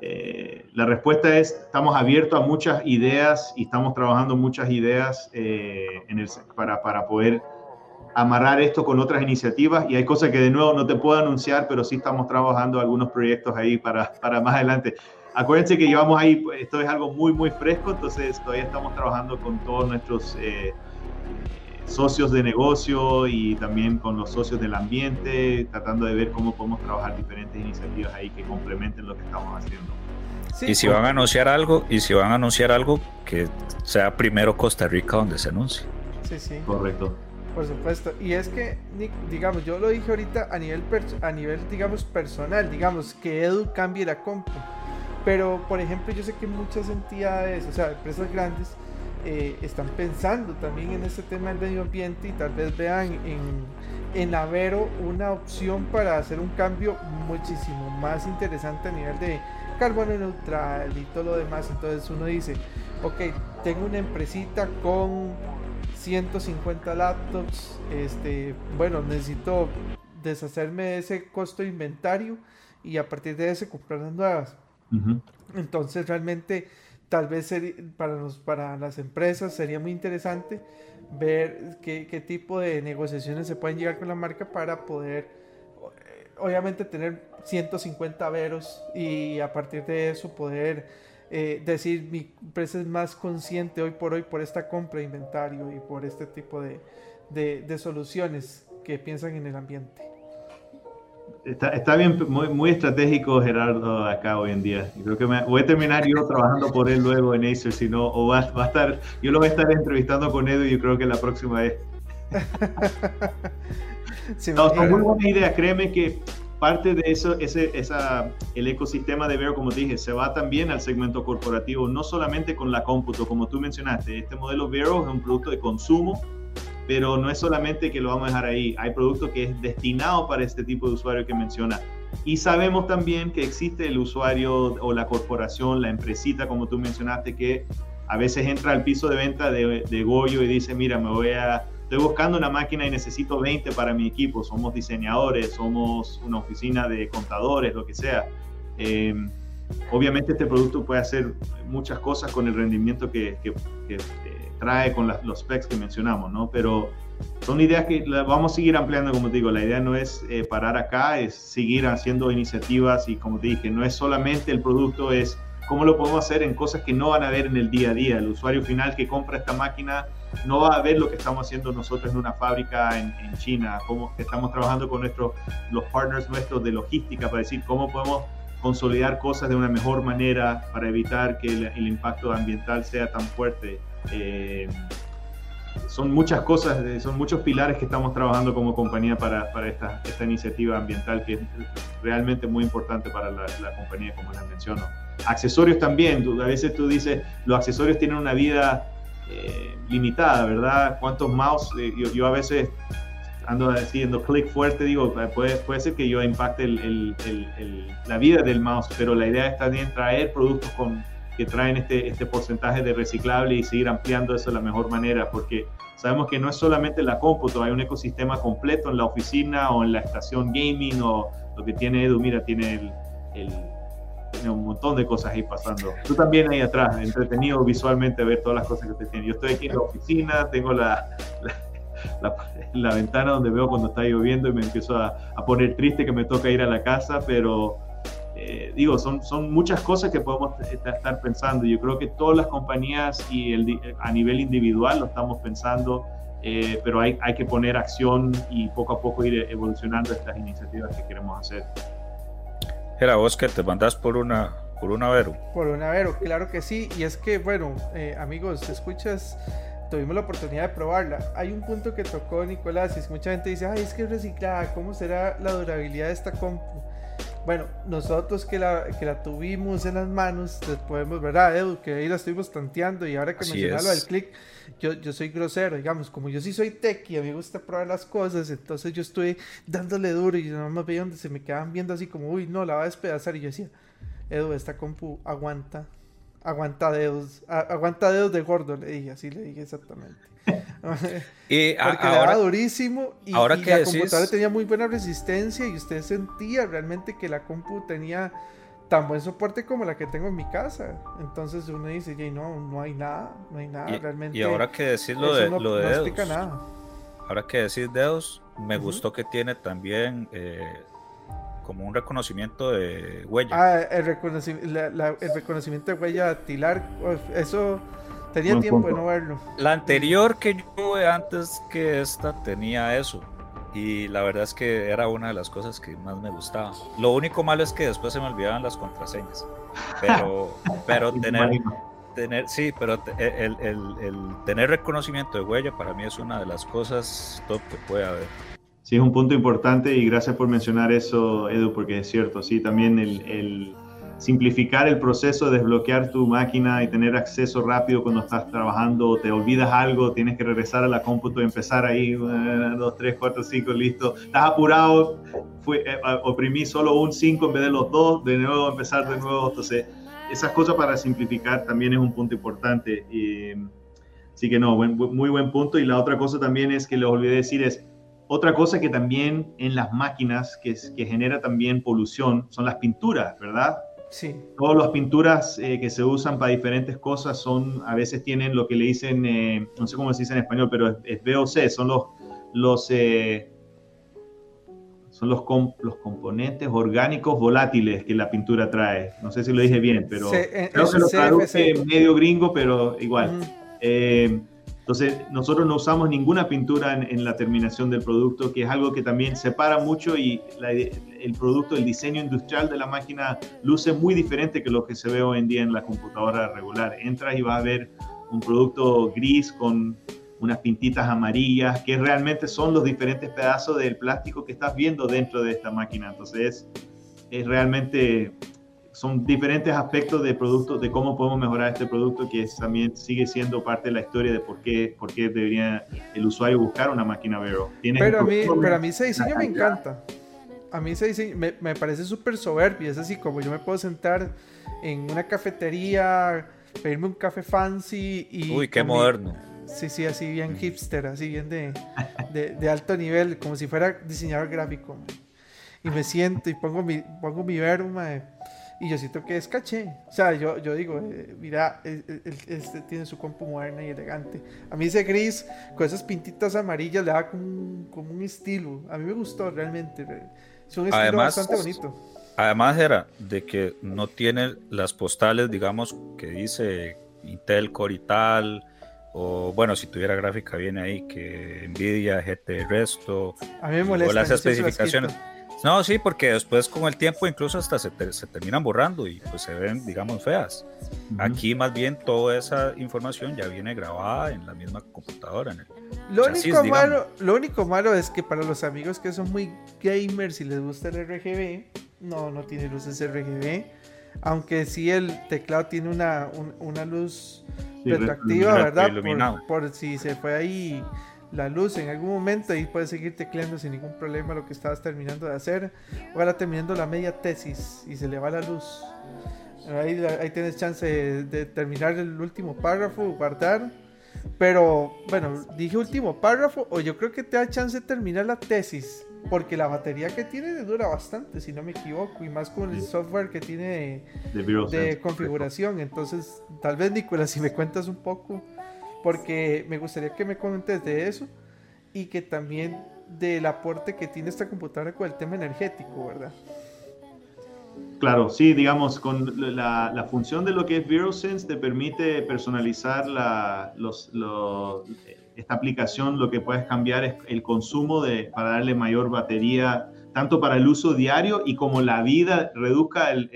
[SPEAKER 5] eh, la respuesta es, estamos abiertos a muchas ideas y estamos trabajando muchas ideas eh, en el, para, para, poder amarrar esto con otras iniciativas y hay cosas que de nuevo no te puedo anunciar, pero sí estamos trabajando algunos proyectos ahí para, para más adelante. Acuérdense que llevamos ahí, esto es algo muy, muy fresco, entonces todavía estamos trabajando con todos nuestros... Eh, socios de negocio y también con los socios del ambiente, tratando de ver cómo podemos trabajar diferentes iniciativas ahí que complementen lo que estamos haciendo.
[SPEAKER 4] y si van a anunciar algo, y si van a anunciar algo, que sea primero Costa Rica donde se anuncie.
[SPEAKER 5] Sí, sí. Correcto.
[SPEAKER 3] Por supuesto. Y es que, digamos, yo lo dije ahorita a nivel, a nivel, digamos, personal, digamos, que Edu cambie la compu. Pero, por ejemplo, yo sé que muchas entidades, o sea, empresas grandes, eh, están pensando también en este tema del medio ambiente y tal vez vean en, en Avero una opción para hacer un cambio muchísimo más interesante a nivel de carbono neutral y todo lo demás. Entonces uno dice, ok, tengo una empresita con 150 laptops, este, bueno, necesito deshacerme de ese costo de inventario y a partir de ese comprar las nuevas. Entonces realmente tal vez para, para las empresas sería muy interesante ver qué, tipo de negociaciones se pueden llegar con la marca para poder eh, obviamente tener 150 veros y a partir de eso poder eh, decir mi empresa es más consciente hoy por hoy por esta compra de inventario y por este tipo de, soluciones que piensan en el ambiente.
[SPEAKER 5] Está, está, bien, muy, muy estratégico Gerardo acá hoy en día. Yo creo que me, voy a terminar yo trabajando por él luego en Acer, si no, o va, va, a estar, yo lo voy a estar entrevistando con Edu y yo creo que la próxima vez. [LAUGHS] no, son muy buena idea, créeme que parte de eso, ese, esa, el ecosistema de Vero, como dije, se va también al segmento corporativo, no solamente con la cómputo, como tú mencionaste. Este modelo Vero es un producto de consumo, pero no es solamente que lo vamos a dejar ahí. Hay producto que es destinado para este tipo de usuario que menciona. Y sabemos también que existe el usuario o la corporación, la empresita, como tú mencionaste, que a veces entra al piso de venta de, de Goyo y dice, mira, me voy a estoy buscando una máquina y necesito 20 para mi equipo, somos diseñadores, somos una oficina de contadores, lo que sea. Eh, obviamente este producto puede hacer muchas cosas con el rendimiento que, que, eh, trae con los specs que mencionamos, ¿no? Pero son ideas que vamos a seguir ampliando, como te digo, la idea no es eh, parar acá, es seguir haciendo iniciativas y como te dije, no es solamente el producto, es cómo lo podemos hacer en cosas que no van a ver en el día a día. El usuario final que compra esta máquina no va a ver lo que estamos haciendo nosotros en una fábrica en, China, cómo estamos trabajando con nuestros, los partners nuestros de logística para decir cómo podemos consolidar cosas de una mejor manera para evitar que el, impacto ambiental sea tan fuerte. Eh, son muchas cosas, son muchos pilares que estamos trabajando como compañía para, para esta, esta, iniciativa ambiental que es realmente muy importante para la, la compañía, como les menciono. Accesorios también, a veces tú dices, los accesorios tienen una vida eh, limitada, ¿verdad? ¿Cuántos mouse? Eh, yo, a veces ando haciendo clic fuerte, digo, puede, puede ser que yo impacte el, el, la vida del mouse, pero la idea es también traer productos con, que traen este, este porcentaje de reciclable y seguir ampliando eso de la mejor manera, porque sabemos que no es solamente la cómputo, hay un ecosistema completo en la oficina o en la estación gaming o lo que tiene Edu, mira, tiene el tiene un montón de cosas ahí pasando. Tú también ahí atrás, entretenido visualmente ver todas las cosas que usted tiene. Yo estoy aquí en la oficina, tengo la, la, ventana donde veo cuando está lloviendo y me empiezo a, a poner triste que me toca ir a la casa, pero eh, digo, son, son muchas cosas que podemos estar pensando. Yo creo que todas las compañías y el, a nivel individual lo estamos pensando. Eh, pero hay, hay que poner acción y poco a poco ir evolucionando estas iniciativas que queremos hacer.
[SPEAKER 4] Era vos que te mandás por una por un Avero.
[SPEAKER 3] Por un Avero, claro que sí. Y es que, bueno, eh, amigos, escuchas, tuvimos la oportunidad de probarla. Hay un punto que tocó Nicolás y es que mucha gente dice, ay, es que es reciclada, ¿cómo será la durabilidad de esta compu? Bueno, nosotros que la, que la tuvimos en las manos, podemos ver a Edu, que ahí la estuvimos tanteando y ahora que mencionaba lo del click, yo, yo soy grosero, digamos, como yo sí soy tech y a mí me gusta probar las cosas, entonces yo estoy dándole duro y yo nada más veía donde se me quedaban viendo así como, uy, no, la va a despedazar y yo decía, Edu, esta compu aguanta, aguanta dedos, aguanta dedos de gordo, le dije, así le dije exactamente. [LAUGHS] y [LAUGHS] Porque ahora, le durísimo y, ahora que la computadora tenía muy buena resistencia y usted sentía realmente que la compu tenía tan buen soporte como la que tengo en mi casa. Entonces uno dice, no, no hay nada, no hay nada, realmente.
[SPEAKER 4] Y ahora que decir lo de, lo de dedos. Ahora que decir dedos, me gustó que tiene también eh, como un reconocimiento de huella.
[SPEAKER 3] Ah, el, reconocimiento, el reconocimiento de huella dactilar, eso tenía tiempo de no verlo.
[SPEAKER 4] La anterior que yo tuve antes que esta tenía eso. Y la verdad es que era una de las cosas que más me gustaba. Lo único malo es que después se me olvidaban las contraseñas. Pero, [LAUGHS] pero tener, tener, sí, pero el, el, el, tener reconocimiento de huella para mí es una de las cosas top que puede haber.
[SPEAKER 5] Sí, es un punto importante y gracias por mencionar eso, Edu, porque es cierto, sí, también el, simplificar el proceso, desbloquear tu máquina y tener acceso rápido cuando estás trabajando, te olvidas algo, tienes que regresar a la cómputo y empezar ahí, 2, 3, 4, 5, listo, estás apurado, fue, eh, oprimí solo un 5 en vez de los dos, de nuevo empezar de nuevo, entonces esas cosas para simplificar también es un punto importante. Y, así que no, muy buen punto. Y la otra cosa también es que les olvidé decir es, otra cosa que también en las máquinas que, que genera también polución son las pinturas, ¿verdad?
[SPEAKER 3] Sí.
[SPEAKER 5] Todas las pinturas eh, que se usan para diferentes cosas son, a veces tienen lo que le dicen, eh, no sé cómo se dice en español, pero es, VOC, son los, los eh, son los, los componentes orgánicos volátiles que la pintura trae. No sé si lo dije bien, pero
[SPEAKER 3] creo que lo
[SPEAKER 5] traduce medio gringo, pero igual. Eh, entonces, nosotros no usamos ninguna pintura en, la terminación del producto, que es algo que también separa mucho y el producto, el diseño industrial de la máquina luce muy diferente que lo que se ve hoy en día en la computadora regular. Entras y vas a ver un producto gris con unas pintitas amarillas, que realmente son los diferentes pedazos del plástico que estás viendo dentro de esta máquina. Entonces, es, realmente, son diferentes aspectos de producto, de cómo podemos mejorar este producto, que también sigue siendo parte de la historia de por qué, por qué debería el usuario buscar una máquina Vero.
[SPEAKER 3] Pero a, mí, pero a mí ese diseño me encanta. A mí ese diseño me, me parece súper soberbio. Es así como yo me puedo sentar en una cafetería, pedirme un café fancy y...
[SPEAKER 4] Uy, qué moderno
[SPEAKER 3] Sí, sí, así bien hipster, así bien de, de, alto nivel, como si fuera diseñador gráfico. Y me siento y pongo mi, pongo mi verbo, y yo siento que es caché. O sea, yo, yo digo, eh, mira, este tiene su compu moderna y elegante. A mí ese gris con esas pintitas amarillas le da como un, como un estilo. A mí me gustó realmente. Es un estilo bastante bonito.
[SPEAKER 4] Además era de que no tiene las postales, digamos, que dice Intel Core y tal o bueno, si tuviera gráfica viene ahí que Nvidia, GT Resto,
[SPEAKER 3] a mí me molesta,
[SPEAKER 4] o las especificaciones. No, sí, porque después con el tiempo incluso hasta se, se terminan borrando y pues se ven, digamos, feas. Aquí más bien toda esa información ya viene grabada en la misma computadora. En el
[SPEAKER 3] lo, único malo, lo único malo es que para los amigos que son muy gamers y les gusta el RGB, no, no tiene luces RGB. Aunque sí el teclado tiene una, una luz retractiva, ¿verdad? Por, si se fue ahí la luz en algún momento y puedes seguir tecleando sin ningún problema lo que estabas terminando de hacer. O ahora terminando la media tesis y se le va la luz. Ahí, ahí tienes chance de, terminar el último párrafo, guardar. Pero bueno, dije último párrafo o yo creo que te da chance de terminar la tesis. Porque la batería que tiene dura bastante, si no me equivoco, y más con el software que tiene de, configuración. Entonces, tal vez, Nicolás, si me cuentas un poco, porque me gustaría que me comentes de eso y que también del aporte que tiene esta computadora con el tema energético, ¿verdad?
[SPEAKER 5] Claro, sí, digamos, con la, función de lo que es VeroSense te permite personalizar la, los, esta aplicación, lo que puedes cambiar es el consumo de, para darle mayor batería, tanto para el uso diario y como la vida reduzca el,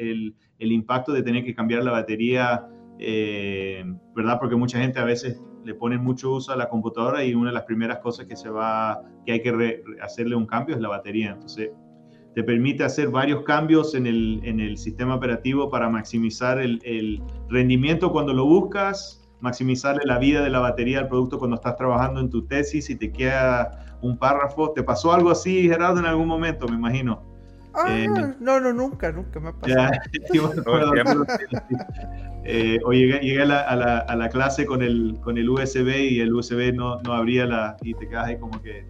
[SPEAKER 5] el, impacto de tener que cambiar la batería, eh, ¿verdad? Porque mucha gente a veces le pone mucho uso a la computadora y una de las primeras cosas que se va, que hay que hacerle un cambio es la batería. Entonces, te permite hacer varios cambios en el, en el sistema operativo para maximizar el, el, rendimiento cuando lo buscas, maximizarle la vida de la batería al producto cuando estás trabajando en tu tesis y te queda un párrafo. ¿Te pasó algo así, Gerardo, en algún momento, me imagino?
[SPEAKER 3] Ah, eh, no, no, nunca, nunca me ha pasado. [LAUGHS] [LAUGHS]
[SPEAKER 5] eh, o llegué, llegué a, la, a, la, a, la, clase con el, con el USB y el USB no, no abría la... y te quedas ahí como que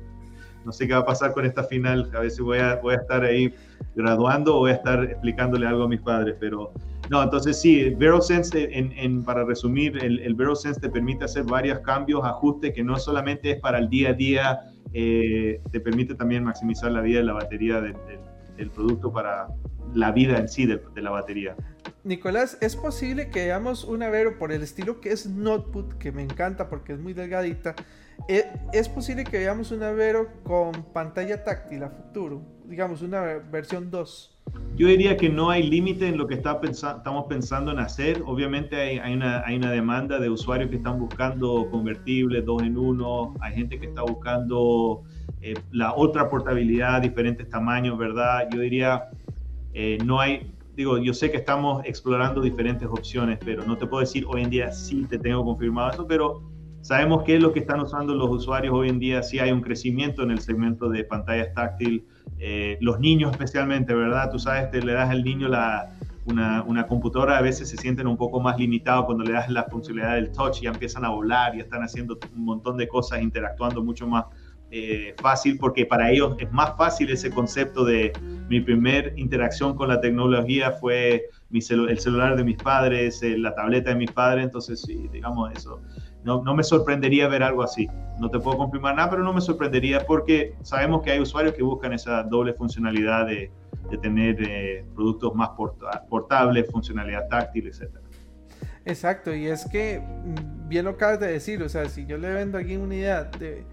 [SPEAKER 5] no sé qué va a pasar con esta final, a veces voy a, voy a estar ahí graduando o voy a estar explicándole algo a mis padres, pero no, entonces sí, VeroSense, en, en, para resumir, el, el VeroSense te permite hacer varios cambios, ajustes, que no solamente es para el día a día, eh, te permite también maximizar la vida de la batería del, del, producto para la vida en sí de, de, la batería.
[SPEAKER 3] Nicolás, ¿es posible que veamos una Vero por el estilo que es Notebook, que me encanta porque es muy delgadita? Eh, ¿Es posible que veamos una Vero con pantalla táctil a futuro? Digamos, una versión 2.
[SPEAKER 5] yo diría que no hay límite en lo que está estamos pensando en hacer. Obviamente hay, hay, una, hay, una, demanda de usuarios que están buscando convertibles dos en uno. Hay gente que está buscando eh, la otra portabilidad, diferentes tamaños, ¿verdad? Yo diría, eh, no hay, digo, yo sé que estamos explorando diferentes opciones, pero no te puedo decir hoy en día sí te tengo confirmado eso, pero sabemos qué es lo que están usando los usuarios hoy en día. Sí hay un crecimiento en el segmento de pantallas táctil, eh, los niños especialmente, ¿verdad? Tú sabes, te le das al niño la, una, una, computadora, a veces se sienten un poco más limitados cuando le das la funcionalidad del touch, ya empiezan a volar, ya están haciendo un montón de cosas, interactuando mucho más eh, fácil porque para ellos es más fácil ese concepto de mi primer interacción con la tecnología fue mi el celular de mis padres, eh, la tableta de mis padres, entonces sí, digamos eso. No, no, me sorprendería ver algo así. No te puedo confirmar nada, pero no me sorprendería porque sabemos que hay usuarios que buscan esa doble funcionalidad de, de tener eh, productos más portables, funcionalidad táctil, etc.
[SPEAKER 3] Exacto, y es que mm, bien lo acabas de decir, o sea, si yo le vendo a alguien una idea de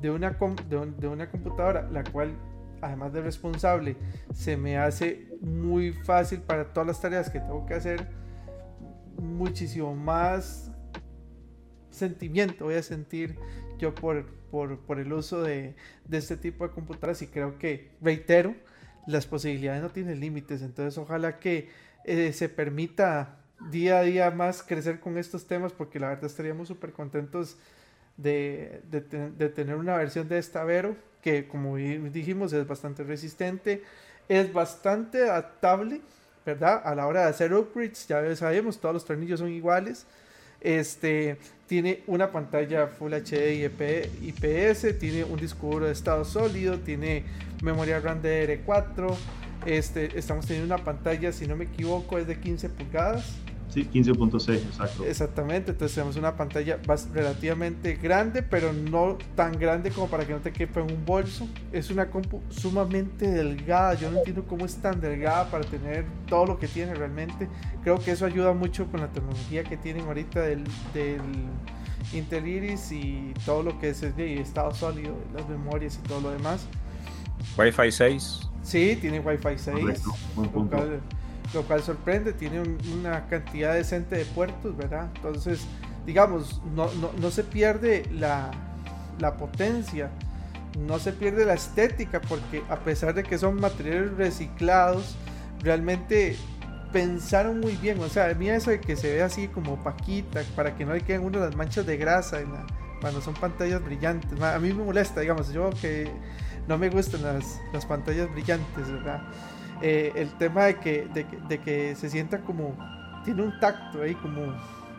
[SPEAKER 3] de una, de, una computadora, la cual además de responsable, se me hace muy fácil para todas las tareas que tengo que hacer, muchísimo más sentimiento voy a sentir yo por, por, el uso de, de, este tipo de computadoras y creo que, reitero, las posibilidades no tienen límites, entonces ojalá que eh, se permita día a día más crecer con estos temas porque la verdad estaríamos súper contentos de, de, tener una versión de esta Vero que como dijimos es bastante resistente, es bastante adaptable, ¿verdad? A la hora de hacer upgrades, ya sabemos, todos los tornillos son iguales. Este, tiene una pantalla Full HD y IPS, tiene un disco duro de estado sólido, tiene memoria RAM DDR4. Este, estamos teniendo una pantalla, si no me equivoco, es de 15 pulgadas.
[SPEAKER 5] Sí, 15.6, exacto.
[SPEAKER 3] Exactamente, entonces tenemos una pantalla relativamente grande, pero no tan grande como para que no te quepa en un bolso. Es una compu sumamente delgada, yo no entiendo cómo es tan delgada para tener todo lo que tiene realmente. Creo que eso ayuda mucho con la tecnología que tienen ahorita del, del Intel Iris y todo lo que es el estado sólido, las memorias y todo lo demás.
[SPEAKER 4] Wi-Fi 6.
[SPEAKER 3] Sí, tiene Wi-Fi 6 lo cual sorprende, tiene una cantidad decente de puertos, ¿verdad? Entonces, digamos, no, no, se pierde la, la, potencia, no se pierde la estética, porque a pesar de que son materiales reciclados, realmente pensaron muy bien, o sea, mira eso de que se ve así como paquita, para que no le queden uno las manchas de grasa cuando son pantallas brillantes. A mí me molesta, digamos, yo que no me gustan las, las pantallas brillantes, ¿verdad? Eh, el tema de que, de, que se sienta como, tiene un tacto ahí, como,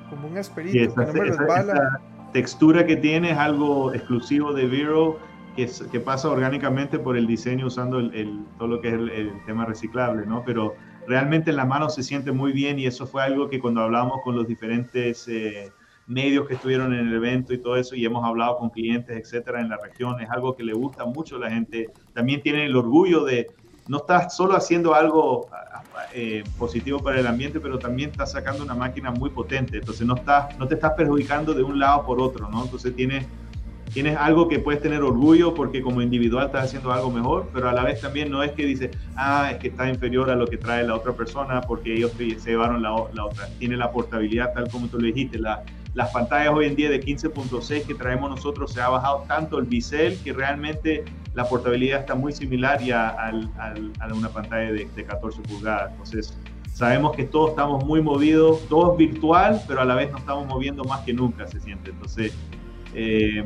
[SPEAKER 3] como un asperito, que no me resbala.
[SPEAKER 5] textura que tiene es algo exclusivo de Vero, que, que pasa orgánicamente por el diseño usando el, todo lo que es el, tema reciclable, ¿no? Pero realmente en la mano se siente muy bien y eso fue algo que cuando hablamos con los diferentes... Eh, medios que estuvieron en el evento y todo eso, y hemos hablado con clientes, etcétera, en la región. Es algo que le gusta mucho a la gente. También tienen el orgullo de, no estás solo haciendo algo eh, positivo para el ambiente, pero también estás sacando una máquina muy potente. Entonces no, estás, no te estás perjudicando de un lado por otro, ¿no? Entonces tienes, tienes algo que puedes tener orgullo porque como individual estás haciendo algo mejor, pero a la vez también no es que dices, ah, es que está inferior a lo que trae la otra persona porque ellos se llevaron la, la otra. Tiene la portabilidad tal como tú lo dijiste, la, las pantallas hoy en día de 15.6 que traemos nosotros se ha bajado tanto el bisel que realmente la portabilidad está muy similar ya al, a una pantalla de, 14 pulgadas. Entonces, sabemos que todos estamos muy movidos, todo es virtual, pero a la vez nos estamos moviendo más que nunca, se siente. Entonces, eh,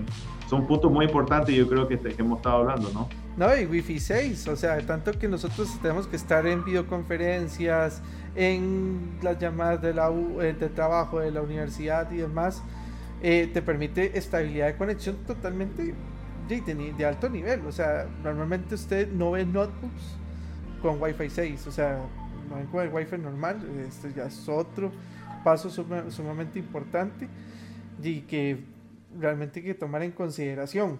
[SPEAKER 5] son puntos muy importantes, yo creo que, que hemos estado hablando, ¿no?
[SPEAKER 3] No, y Wi-Fi 6, o sea, tanto que nosotros tenemos que estar en videoconferencias, en las llamadas de, la eh, de trabajo de la universidad y demás, eh, te permite estabilidad de conexión totalmente de, alto nivel. O sea, normalmente usted no ve notebooks con Wi-Fi 6, o sea, no ven con el Wi-Fi normal. Este ya es otro paso sumamente importante y que realmente hay que tomar en consideración.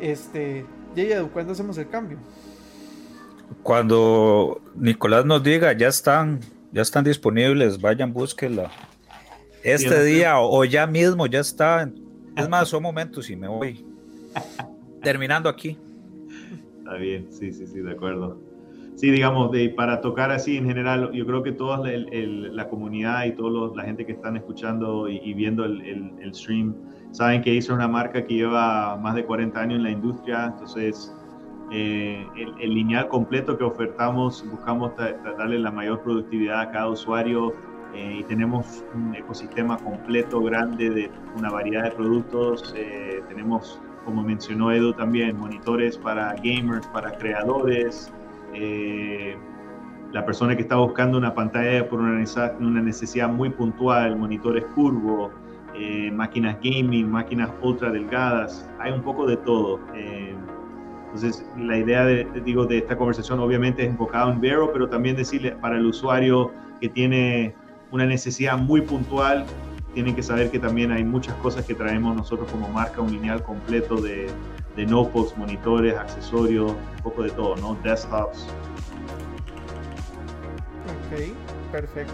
[SPEAKER 3] Este, y ¿cuándo hacemos el cambio?
[SPEAKER 4] Cuando Nicolás nos diga, ya están, ya están disponibles, vayan, búsquenla. Este día o, ya mismo ya está. Es más, [LAUGHS] son momentos y me voy. Terminando aquí.
[SPEAKER 5] Está bien, sí, sí, sí, de acuerdo. sí, digamos, de, para tocar así en general, yo creo que toda la comunidad y toda la gente que están escuchando y, viendo el, stream saben que es una marca que lleva más de 40 años en la industria, entonces eh, el, lineal completo que ofertamos, buscamos darle la mayor productividad a cada usuario eh, y tenemos un ecosistema completo, grande, de una variedad de productos. Eh, tenemos, como mencionó Edu también, monitores para gamers, para creadores. la persona que está buscando una pantalla por una, una necesidad muy puntual, monitores curvos, máquinas gaming, máquinas ultra delgadas, hay un poco de todo. Entonces, la idea de, digo, de esta conversación obviamente es enfocada en Vero, pero también decirle para el usuario que tiene una necesidad muy puntual, tienen que saber que también hay muchas cosas que traemos nosotros como marca, un lineal completo de, de notebooks, monitores, accesorios, un poco de todo, ¿no? Desktops.
[SPEAKER 3] Ok, perfecto.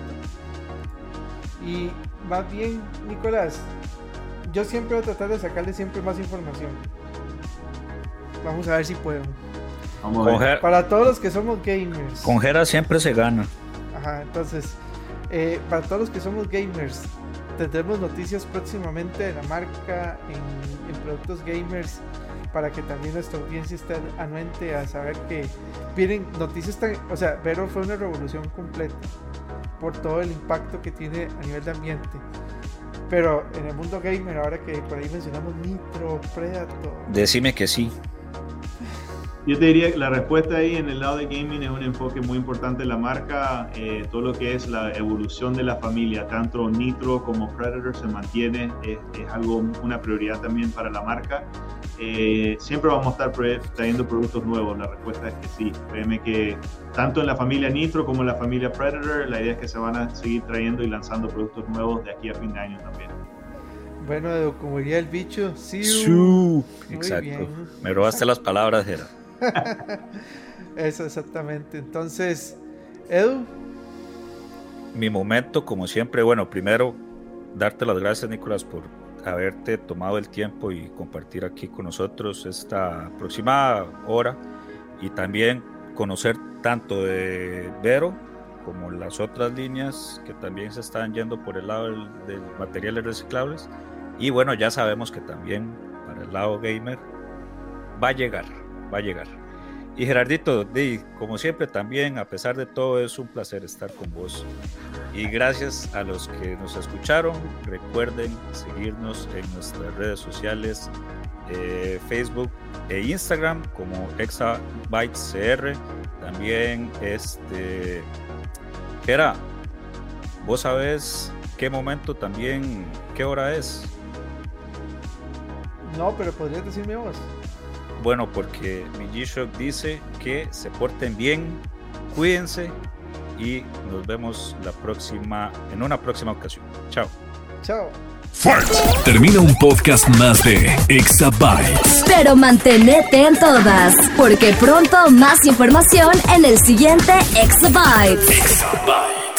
[SPEAKER 3] Y más bien, Nicolás, yo siempre voy a tratar de sacarle siempre más información. Vamos a ver si puedo. Para todos los que somos gamers.
[SPEAKER 4] Con Jera siempre se gana.
[SPEAKER 3] Ajá, entonces, eh, para todos los que somos gamers, tendremos noticias próximamente de la marca en, productos gamers para que también nuestra audiencia esté anuente a saber que vienen noticias tan, o sea, Vero fue una revolución completa por todo el impacto que tiene a nivel de ambiente. Pero en el mundo gamer, ahora que por ahí mencionamos Nitro, Predator.
[SPEAKER 4] Decime que sí.
[SPEAKER 5] Yo te diría que la respuesta ahí en el lado de gaming es un enfoque muy importante de la marca. Eh, todo lo que es la evolución de la familia, tanto Nitro como Predator se mantiene, es, algo, una prioridad también para la marca. Eh, siempre vamos a estar trayendo productos nuevos, la respuesta es que sí. Créeme que tanto en la familia Nitro como en la familia Predator, la idea es que se van a seguir trayendo y lanzando productos nuevos de aquí a fin de año también.
[SPEAKER 3] Bueno, como diría el bicho, sí.
[SPEAKER 4] Exacto. Me robaste las palabras, Gerard. [LAUGHS]
[SPEAKER 3] Eso exactamente. Entonces, Edu.
[SPEAKER 4] Mi momento, como siempre, bueno, primero, darte las gracias, Nicolás, por haberte tomado el tiempo y compartir aquí con nosotros esta próxima hora y también conocer tanto de Vero como las otras líneas que también se están yendo por el lado de materiales reciclables. Y bueno, ya sabemos que también para el lado gamer va a llegar va a llegar. Y Gerardito, como siempre también, a pesar de todo, es un placer estar con vos. Y gracias a los que nos escucharon, recuerden seguirnos en nuestras redes sociales, eh, Facebook e Instagram como ExaBytesCR. También, este, vos sabés qué momento también, qué hora es.
[SPEAKER 3] No, pero podrías decirme vos.
[SPEAKER 4] Bueno, porque mi G-Shock dice que se porten bien, cuídense y nos vemos la próxima, en una próxima ocasión. Chao.
[SPEAKER 3] Chao.
[SPEAKER 1] Termina un podcast más de Exabytes.
[SPEAKER 2] Pero mantenete en todas, porque pronto más información en el siguiente Exabytes. Exabytes.